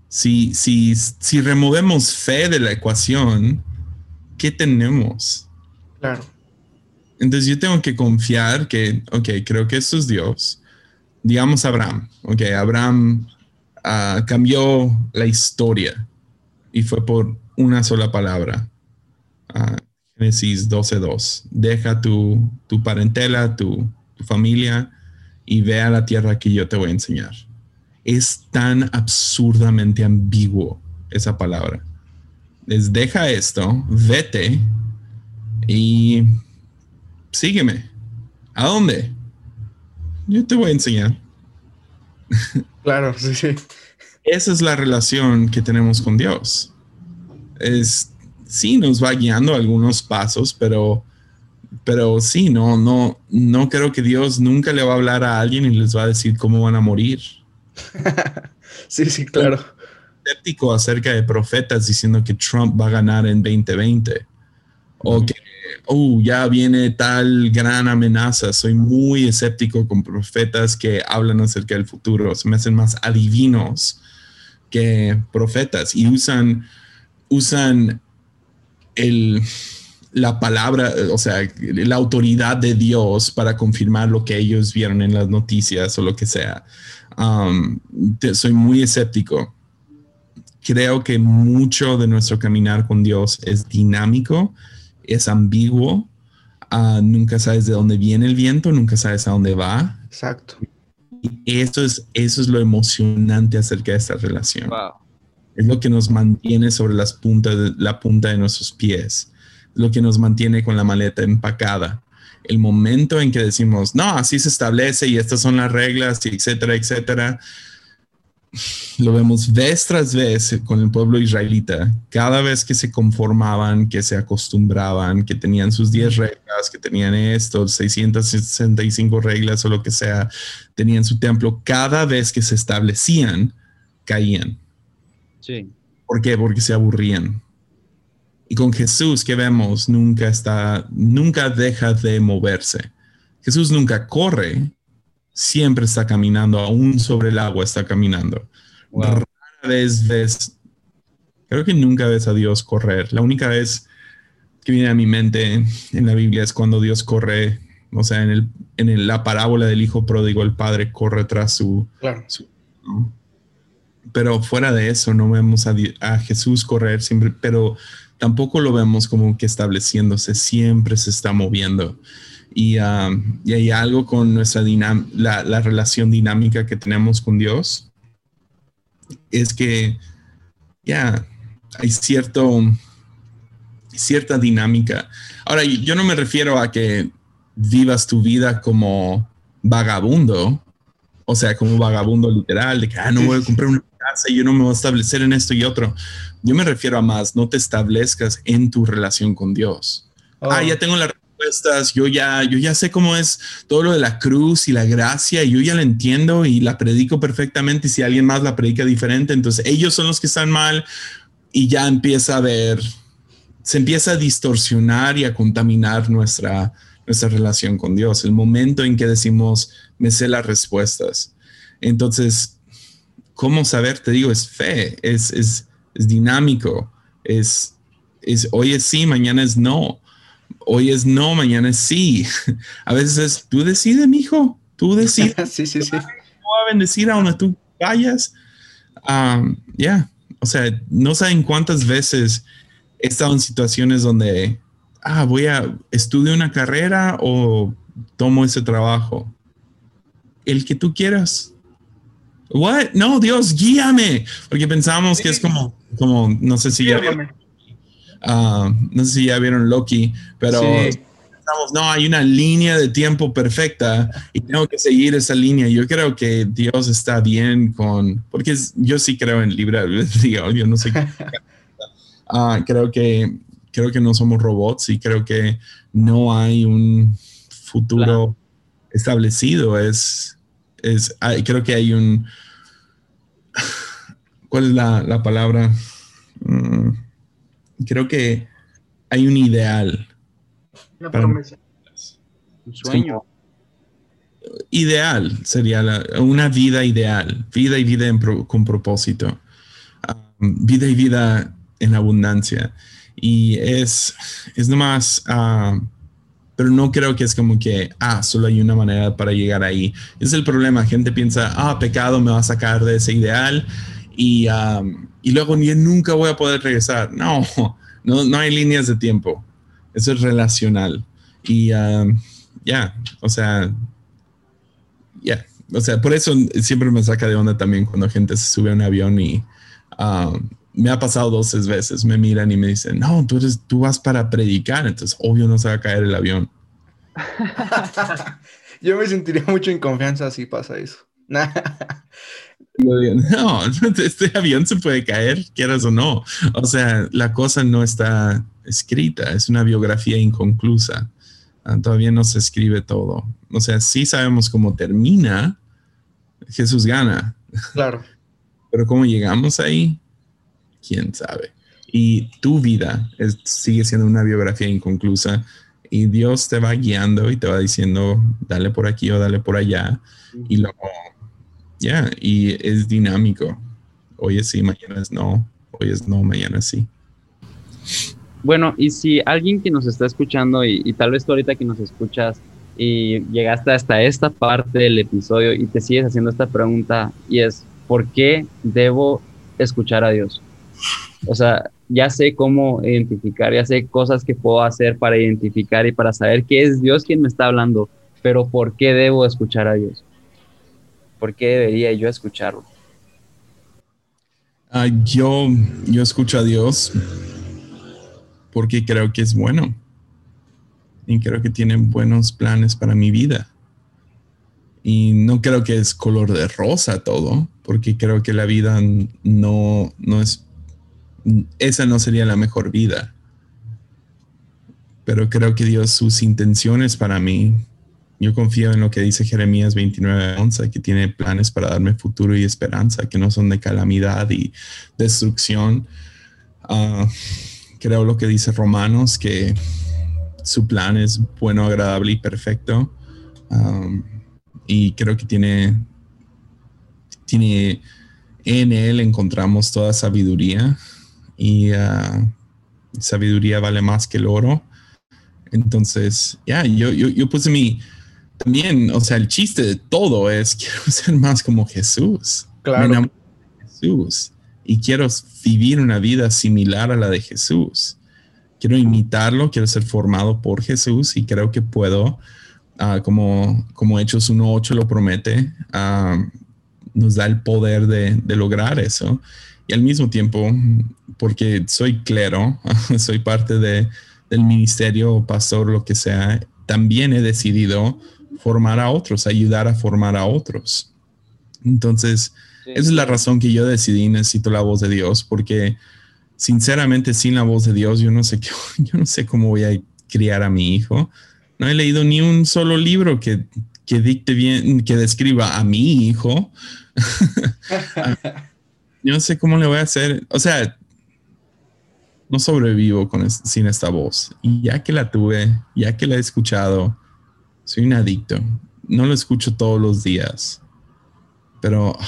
si, si, si removemos fe de la ecuación, ¿qué tenemos? Claro. Entonces yo tengo que confiar que, ok, creo que eso es Dios. Digamos Abraham, ok, Abraham uh, cambió la historia y fue por una sola palabra. Uh, Génesis 12.2. Deja tu, tu parentela, tu, tu, familia y ve a la tierra que yo te voy a enseñar. Es tan absurdamente ambiguo esa palabra. Les deja esto, vete y sígueme. ¿A dónde? Yo te voy a enseñar. Claro, sí, sí. Esa es la relación que tenemos con Dios. Es, sí, nos va guiando algunos pasos, pero, pero sí, no, no, no creo que Dios nunca le va a hablar a alguien y les va a decir cómo van a morir. sí, sí, claro. Escéptico acerca de profetas diciendo que Trump va a ganar en 2020 o que oh, ya viene tal gran amenaza. Soy muy escéptico con profetas que hablan acerca del futuro. Se me hacen más adivinos que profetas y usan, usan el, la palabra, o sea, la autoridad de Dios para confirmar lo que ellos vieron en las noticias o lo que sea. Um, soy muy escéptico. Creo que mucho de nuestro caminar con Dios es dinámico, es ambiguo. Uh, nunca sabes de dónde viene el viento, nunca sabes a dónde va. Exacto. Y eso es, eso es lo emocionante acerca de esta relación. Wow. Es lo que nos mantiene sobre las puntas de, la punta de nuestros pies, lo que nos mantiene con la maleta empacada. El momento en que decimos, no, así se establece y estas son las reglas, y etcétera, etcétera, lo vemos vez tras vez con el pueblo israelita. Cada vez que se conformaban, que se acostumbraban, que tenían sus 10 reglas, que tenían esto, 665 reglas o lo que sea, tenían su templo, cada vez que se establecían, caían. Sí. ¿Por qué? Porque se aburrían. Y con Jesús, que vemos, nunca está, nunca deja de moverse. Jesús nunca corre, siempre está caminando, aún sobre el agua está caminando. Wow. Rara vez ves, creo que nunca ves a Dios correr. La única vez que viene a mi mente en la Biblia es cuando Dios corre, o sea, en, el, en el, la parábola del hijo pródigo, el padre corre tras su... Claro. su ¿no? Pero fuera de eso, no vemos a, a, Jesús correr siempre, pero tampoco lo vemos como que estableciéndose, siempre se está moviendo. Y, um, y hay algo con nuestra la, la relación dinámica que tenemos con Dios, es que ya hay cierto, cierta dinámica. Ahora, yo no me refiero a que vivas tu vida como vagabundo, o sea, como vagabundo literal, de que ah, no voy a comprar una casa y yo no me voy a establecer en esto y otro. Yo me refiero a más, no te establezcas en tu relación con Dios. Ah, oh. ya tengo las respuestas, yo ya, yo ya sé cómo es todo lo de la cruz y la gracia, y yo ya la entiendo y la predico perfectamente. Y si alguien más la predica diferente, entonces ellos son los que están mal y ya empieza a ver, se empieza a distorsionar y a contaminar nuestra, nuestra relación con Dios. El momento en que decimos, me sé las respuestas. Entonces, ¿cómo saber? Te digo, es fe, es, es, es dinámico, es, es hoy es sí, mañana es no. Hoy es no, mañana es sí. A veces es, tú decides, hijo, tú decides. sí, sí, sí. Tú a bendecir a donde tú vayas. Um, ya, o sea, no saben cuántas veces he estado en situaciones donde, ah, voy a estudiar una carrera o tomo ese trabajo. El que tú quieras. What? No, Dios, guíame. Porque pensamos que es como, como, no sé si ya uh, no sé si ya vieron Loki, pero no, hay una línea de tiempo perfecta y tengo que seguir esa línea. Yo creo que Dios está bien con, porque yo sí creo en libre albedrío, yo no sé. uh, creo que creo que no somos robots y creo que no hay un futuro establecido. Es, es, creo que hay un, ¿cuál es la, la palabra? Creo que hay un ideal un sueño. Ideal sería una vida ideal, vida y vida con propósito, um, vida y vida en abundancia. Y es, es nomás, um, pero no creo que es como que, ah, solo hay una manera para llegar ahí. Es el problema, gente piensa, ah, pecado me va a sacar de ese ideal y, um, y luego ni nunca voy a poder regresar. No, no, no hay líneas de tiempo. Eso es relacional. Y um, ya, o sea, ya, o sea, por eso siempre me saca de onda también cuando gente se sube a un avión y um, me ha pasado dos veces, me miran y me dicen, no, tú, eres, tú vas para predicar, entonces obvio no se va a caer el avión. Yo me sentiría mucho en confianza si pasa eso. no, este avión se puede caer, quieras o no. O sea, la cosa no está escrita, es una biografía inconclusa. Ah, todavía no se escribe todo. O sea, sí sabemos cómo termina, Jesús gana. Claro. Pero cómo llegamos ahí, quién sabe. Y tu vida sigue siendo una biografía inconclusa y Dios te va guiando y te va diciendo, dale por aquí o dale por allá. Y luego, ya, y es dinámico. Hoy es sí, mañana es no. Hoy es no, mañana sí. Bueno, y si alguien que nos está escuchando y, tal vez tú ahorita que nos escuchas y llegaste hasta esta parte del episodio y te sigues haciendo esta pregunta y es, ¿por qué debo escuchar a Dios? O sea, ya sé cómo identificar, ya sé cosas que puedo hacer para identificar y para saber que es Dios quien me está hablando, pero ¿por qué debo escuchar a Dios? ¿Por qué debería yo escucharlo? Ah, yo, yo escucho a Dios porque creo que es bueno y creo que tiene buenos planes para mi vida. Y no creo que es color de rosa todo, porque creo que la vida no, no es, esa no sería la mejor vida. Pero creo que Dios, sus intenciones para mí, yo confío en lo que dice Jeremías 29, 11, que tiene planes para darme futuro y esperanza, que no son de calamidad y destrucción. Uh, creo lo que dice Romanos, que su plan es bueno, agradable y perfecto. Y creo que tiene, tiene, en él encontramos toda sabiduría y uh, sabiduría vale más que el oro. Entonces, ya, yo, yo, yo puse mi, también, o sea, el chiste de todo es quiero ser más como Jesús. Claro. Jesús y quiero vivir una vida similar a la de Jesús. quiero imitarlo, quiero ser formado por Jesús y creo que puedo, ah, como, como Hechos 1.8 lo promete, ah, nos da el poder de, de, lograr eso. Y al mismo tiempo, porque soy clero, soy parte de, del ministerio, pastor, lo que sea, también he decidido formar a otros, ayudar a formar a otros. Entonces, esa es la razón que yo decidí, necesito la voz de Dios, porque sinceramente sin la voz de Dios yo no sé qué, yo no sé cómo voy a criar a mi hijo. No he leído ni un solo libro que, que dicte bien, que describa a mi hijo. yo no sé cómo le voy a hacer. O sea, no sobrevivo con sin esta voz. Y ya que la tuve, ya que la he escuchado, soy un adicto. No lo escucho todos los días, pero oh,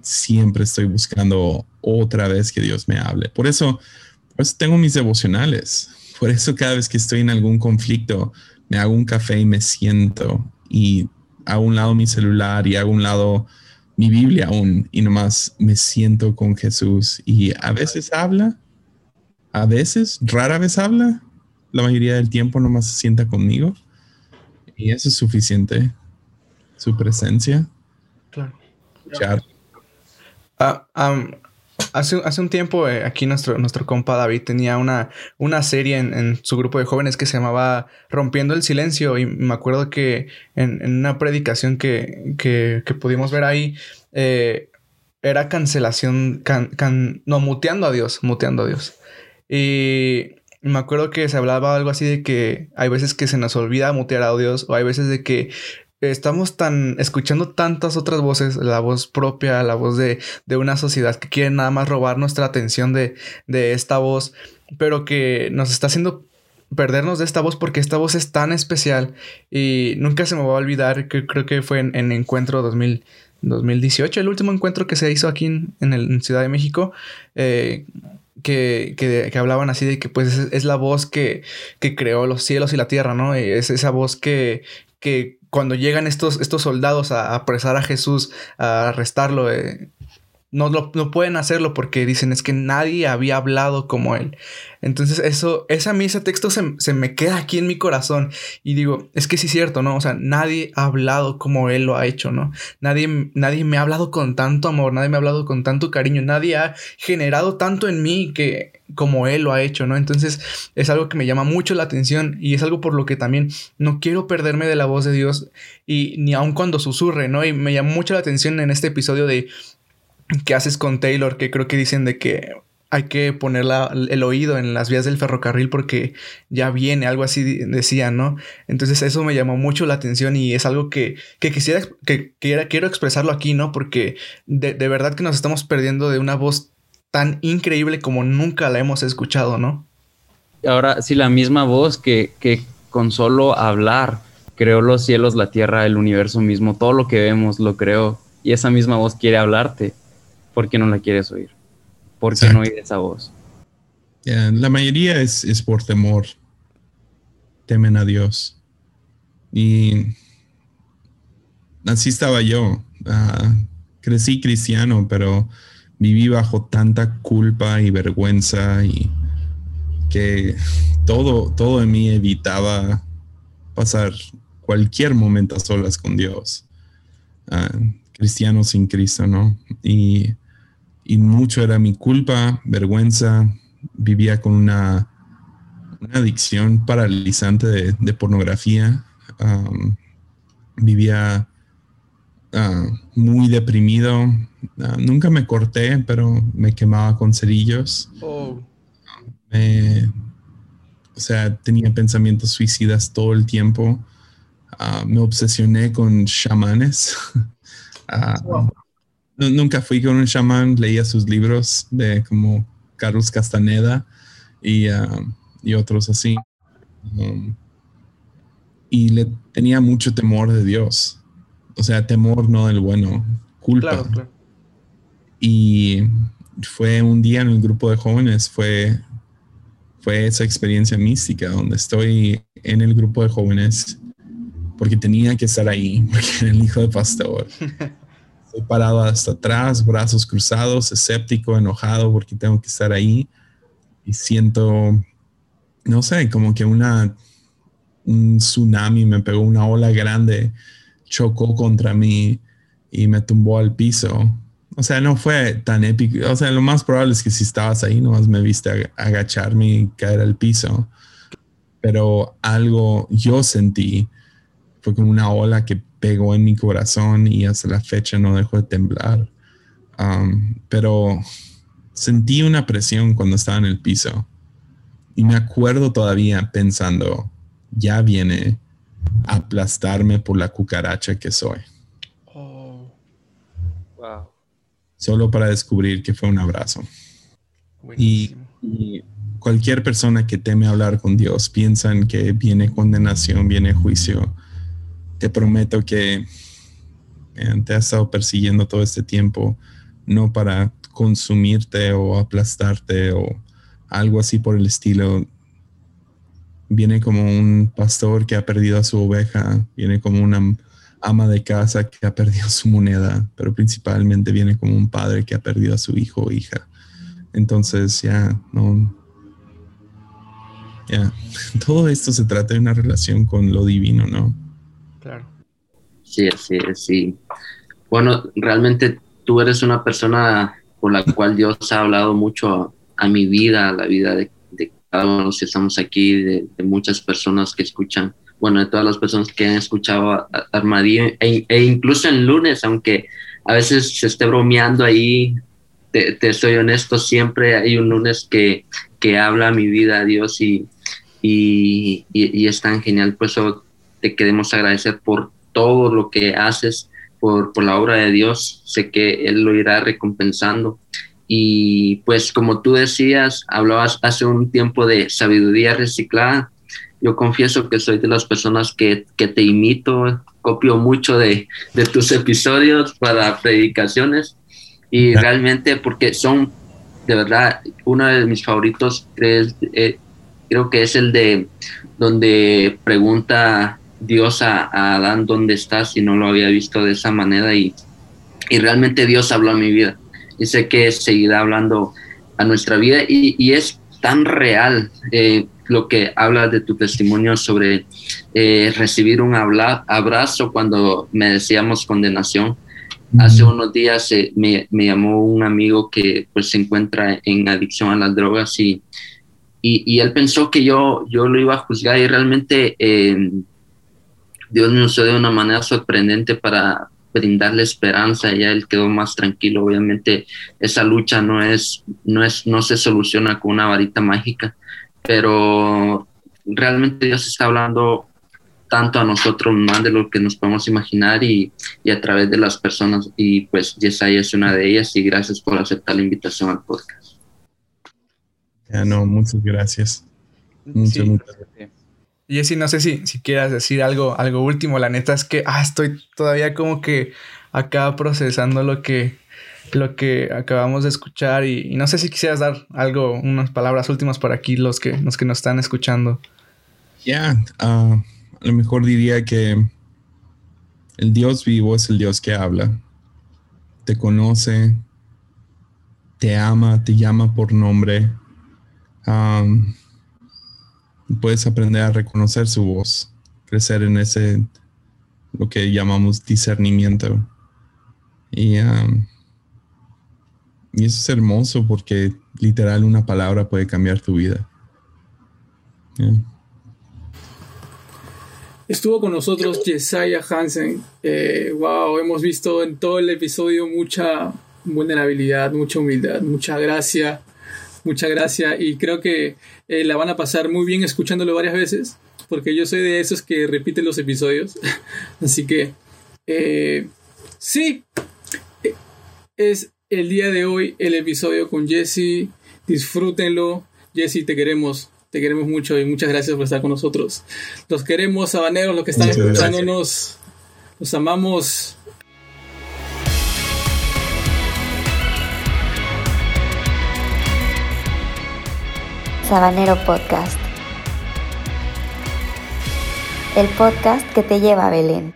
siempre estoy buscando otra vez que Dios me hable. Por eso, por eso tengo mis devocionales. Por eso cada vez que estoy en algún conflicto, me hago un café y me siento y hago un lado mi celular y hago un lado mi Biblia aún y nomás me siento con Jesús y a veces habla, a veces, rara vez habla, la mayoría del tiempo nomás se sienta conmigo y eso es suficiente, su presencia. Claro. Ah, hace, hace un tiempo eh, aquí nuestro, nuestro compa David tenía una, una serie en, su grupo de jóvenes que se llamaba Rompiendo el Silencio y me acuerdo que en, una predicación que, que, pudimos ver ahí eh, era cancelación, no, muteando a Dios, muteando a Dios. Y me acuerdo que se hablaba algo así de que hay veces que se nos olvida mutear a Dios o hay veces de que estamos tan escuchando tantas otras voces, la voz propia, la voz de, de una sociedad que quiere nada más robar nuestra atención de, de esta voz, pero que nos está haciendo perdernos de esta voz porque esta voz es tan especial y nunca se me va a olvidar que creo que fue en, en Encuentro 2000, 2018, el último encuentro que se hizo aquí en, en, Ciudad de México, eh, que, que, hablaban así de que pues es, la voz que, que, creó los cielos y la tierra, ¿no? Es esa voz que, que cuando llegan estos, estos soldados a, apresar a Jesús, a arrestarlo, eh, no, no, pueden hacerlo porque dicen es que nadie había hablado como él. Entonces eso, ese a mí ese texto se, se, me queda aquí en mi corazón y digo, es que sí es cierto, ¿no? O sea, nadie ha hablado como él lo ha hecho, ¿no? Nadie, nadie me ha hablado con tanto amor, nadie me ha hablado con tanto cariño, nadie ha generado tanto en mí que como él lo ha hecho, ¿no? Entonces es algo que me llama mucho la atención y es algo por lo que también no quiero perderme de la voz de Dios y ni aun cuando susurre, ¿no? Y me llama mucho la atención en este episodio de qué haces con Taylor, que creo que dicen de que hay que poner el oído en las vías del ferrocarril porque ya viene, algo así decían, ¿no? Entonces eso me llamó mucho la atención y es algo que, quisiera, que, quiero expresarlo aquí, ¿no? Porque de, de verdad que nos estamos perdiendo de una voz tan increíble como nunca la hemos escuchado, ¿no? Ahora, sí, la misma voz que, que con solo hablar creó los cielos, la tierra, el universo mismo, todo lo que vemos lo creó. Y esa misma voz quiere hablarte. ¿Por qué no la quieres oír? ¿Por qué no oír esa voz? la mayoría es, es, por temor. Temen a Dios. Y así estaba yo. Ah, crecí cristiano, pero viví bajo tanta culpa y vergüenza y que todo, todo en mí evitaba pasar cualquier momento a solas con Dios. Ah, cristiano sin Cristo, ¿no? Y, mucho era mi culpa, vergüenza, vivía con una, una adicción paralizante de, pornografía, vivía ah, muy deprimido, Ah, nunca me corté, pero me quemaba con cerillos. Oh. o sea, tenía pensamientos suicidas todo el tiempo. Ah, me obsesioné con chamanes. nunca fui con un chamán, leía sus libros de como Carlos Castaneda y, y otros así. Um, y le tenía mucho temor de Dios. O sea, temor no del bueno, culpa. Y fue un día en el grupo de jóvenes, fue, fue esa experiencia mística donde estoy en el grupo de jóvenes porque tenía que estar ahí, porque era el hijo de pastor. Parado hasta atrás, brazos cruzados, escéptico, enojado porque tengo que estar ahí y siento no sé, como que una, un tsunami me pegó, una ola grande, chocó contra mí y me tumbó al piso. O sea, no fue tan épico. O sea, lo más probable es que si estabas ahí, nomás me viste agacharme y caer al piso. Pero algo yo sentí fue como una ola que pegó en mi corazón y hasta la fecha no dejó de temblar. Um, pero sentí una presión cuando estaba en el piso. Y me acuerdo todavía pensando, ya viene a aplastarme por la cucaracha que soy. Oh. Wow. Solo para descubrir que fue un abrazo. Y, cualquier persona que teme hablar con Dios piensa en que viene condenación, viene juicio. Te prometo que te ha estado persiguiendo todo este tiempo, no para consumirte o aplastarte o algo así por el estilo. Viene como un pastor que ha perdido a su oveja, viene como una ama de casa que ha perdido su moneda, pero principalmente viene como un padre que ha perdido a su hijo o hija. Entonces ya no... Ya, todo esto se trata de una relación con lo divino, ¿no? Claro. Sí, sí, sí. Bueno, realmente tú eres una persona por la cual Dios ha hablado mucho a, mi vida, a la vida de, cada uno de los que estamos aquí, de, muchas personas que escuchan, bueno, de todas las personas que han escuchado a, Armadillo, e, e, incluso en lunes, aunque a veces se esté bromeando ahí, te, soy honesto, siempre hay un lunes que, que habla mi vida a Dios y, y, y, es tan genial, por eso te queremos agradecer por todo lo que haces por, la obra de Dios, sé que Él lo irá recompensando. Y pues como tú decías, hablabas hace un tiempo de sabiduría reciclada. Yo confieso que soy de las personas que, te imito, copio mucho de, tus episodios para predicaciones y realmente porque son de verdad uno de mis favoritos eh, creo que es el de donde pregunta Dios a, Adán dónde estás y no lo había visto de esa manera y, y realmente Dios habló a mi vida y sé que seguirá hablando a nuestra vida y, es tan real eh, lo que habla de tu testimonio sobre eh, recibir un abrazo cuando me decíamos condenación. Hace unos días eh, me, me, llamó un amigo que pues se encuentra en adicción a las drogas y, y, él pensó que yo, yo lo iba a juzgar y realmente Dios me usó de una manera sorprendente para brindarle esperanza y ya él quedó más tranquilo. Obviamente esa lucha no es, no es, no se soluciona con una varita mágica, pero realmente Dios está hablando tanto a nosotros más de lo que nos podemos imaginar y, y a través de las personas y pues Yesaya es una de ellas y gracias por aceptar la invitación al podcast. Ya no, muchas gracias. Muchas, muchas gracias. Jessy, no sé si, si quieras decir algo, algo último. La neta es que ah, estoy todavía como que acá procesando lo que, lo que acabamos de escuchar y, no sé si quisieras dar algo, unas palabras últimas para aquí los que, los que nos están escuchando. Ya, ah, a lo mejor diría que el Dios vivo es el Dios que habla, te conoce, te ama, te llama por nombre. Um, puedes aprender a reconocer su voz, crecer en ese, lo que llamamos discernimiento. Y, y eso es hermoso porque literal una palabra puede cambiar tu vida. Estuvo con nosotros Jesiah Hansen. Eh, wow, hemos visto en todo el episodio mucha vulnerabilidad, mucha humildad, mucha gracia Muchas gracias y creo que eh, la van a pasar muy bien escuchándolo varias veces, porque yo soy de esos que repiten los episodios. Así que, eh, sí, es el día de hoy el episodio con Jesse. Disfrútenlo. Jesse, te queremos. Te queremos mucho y muchas gracias por estar con nosotros. Los queremos, sabaneros, los que están escuchándonos. Los amamos. Sabanero Podcast. El podcast que te lleva a Belén.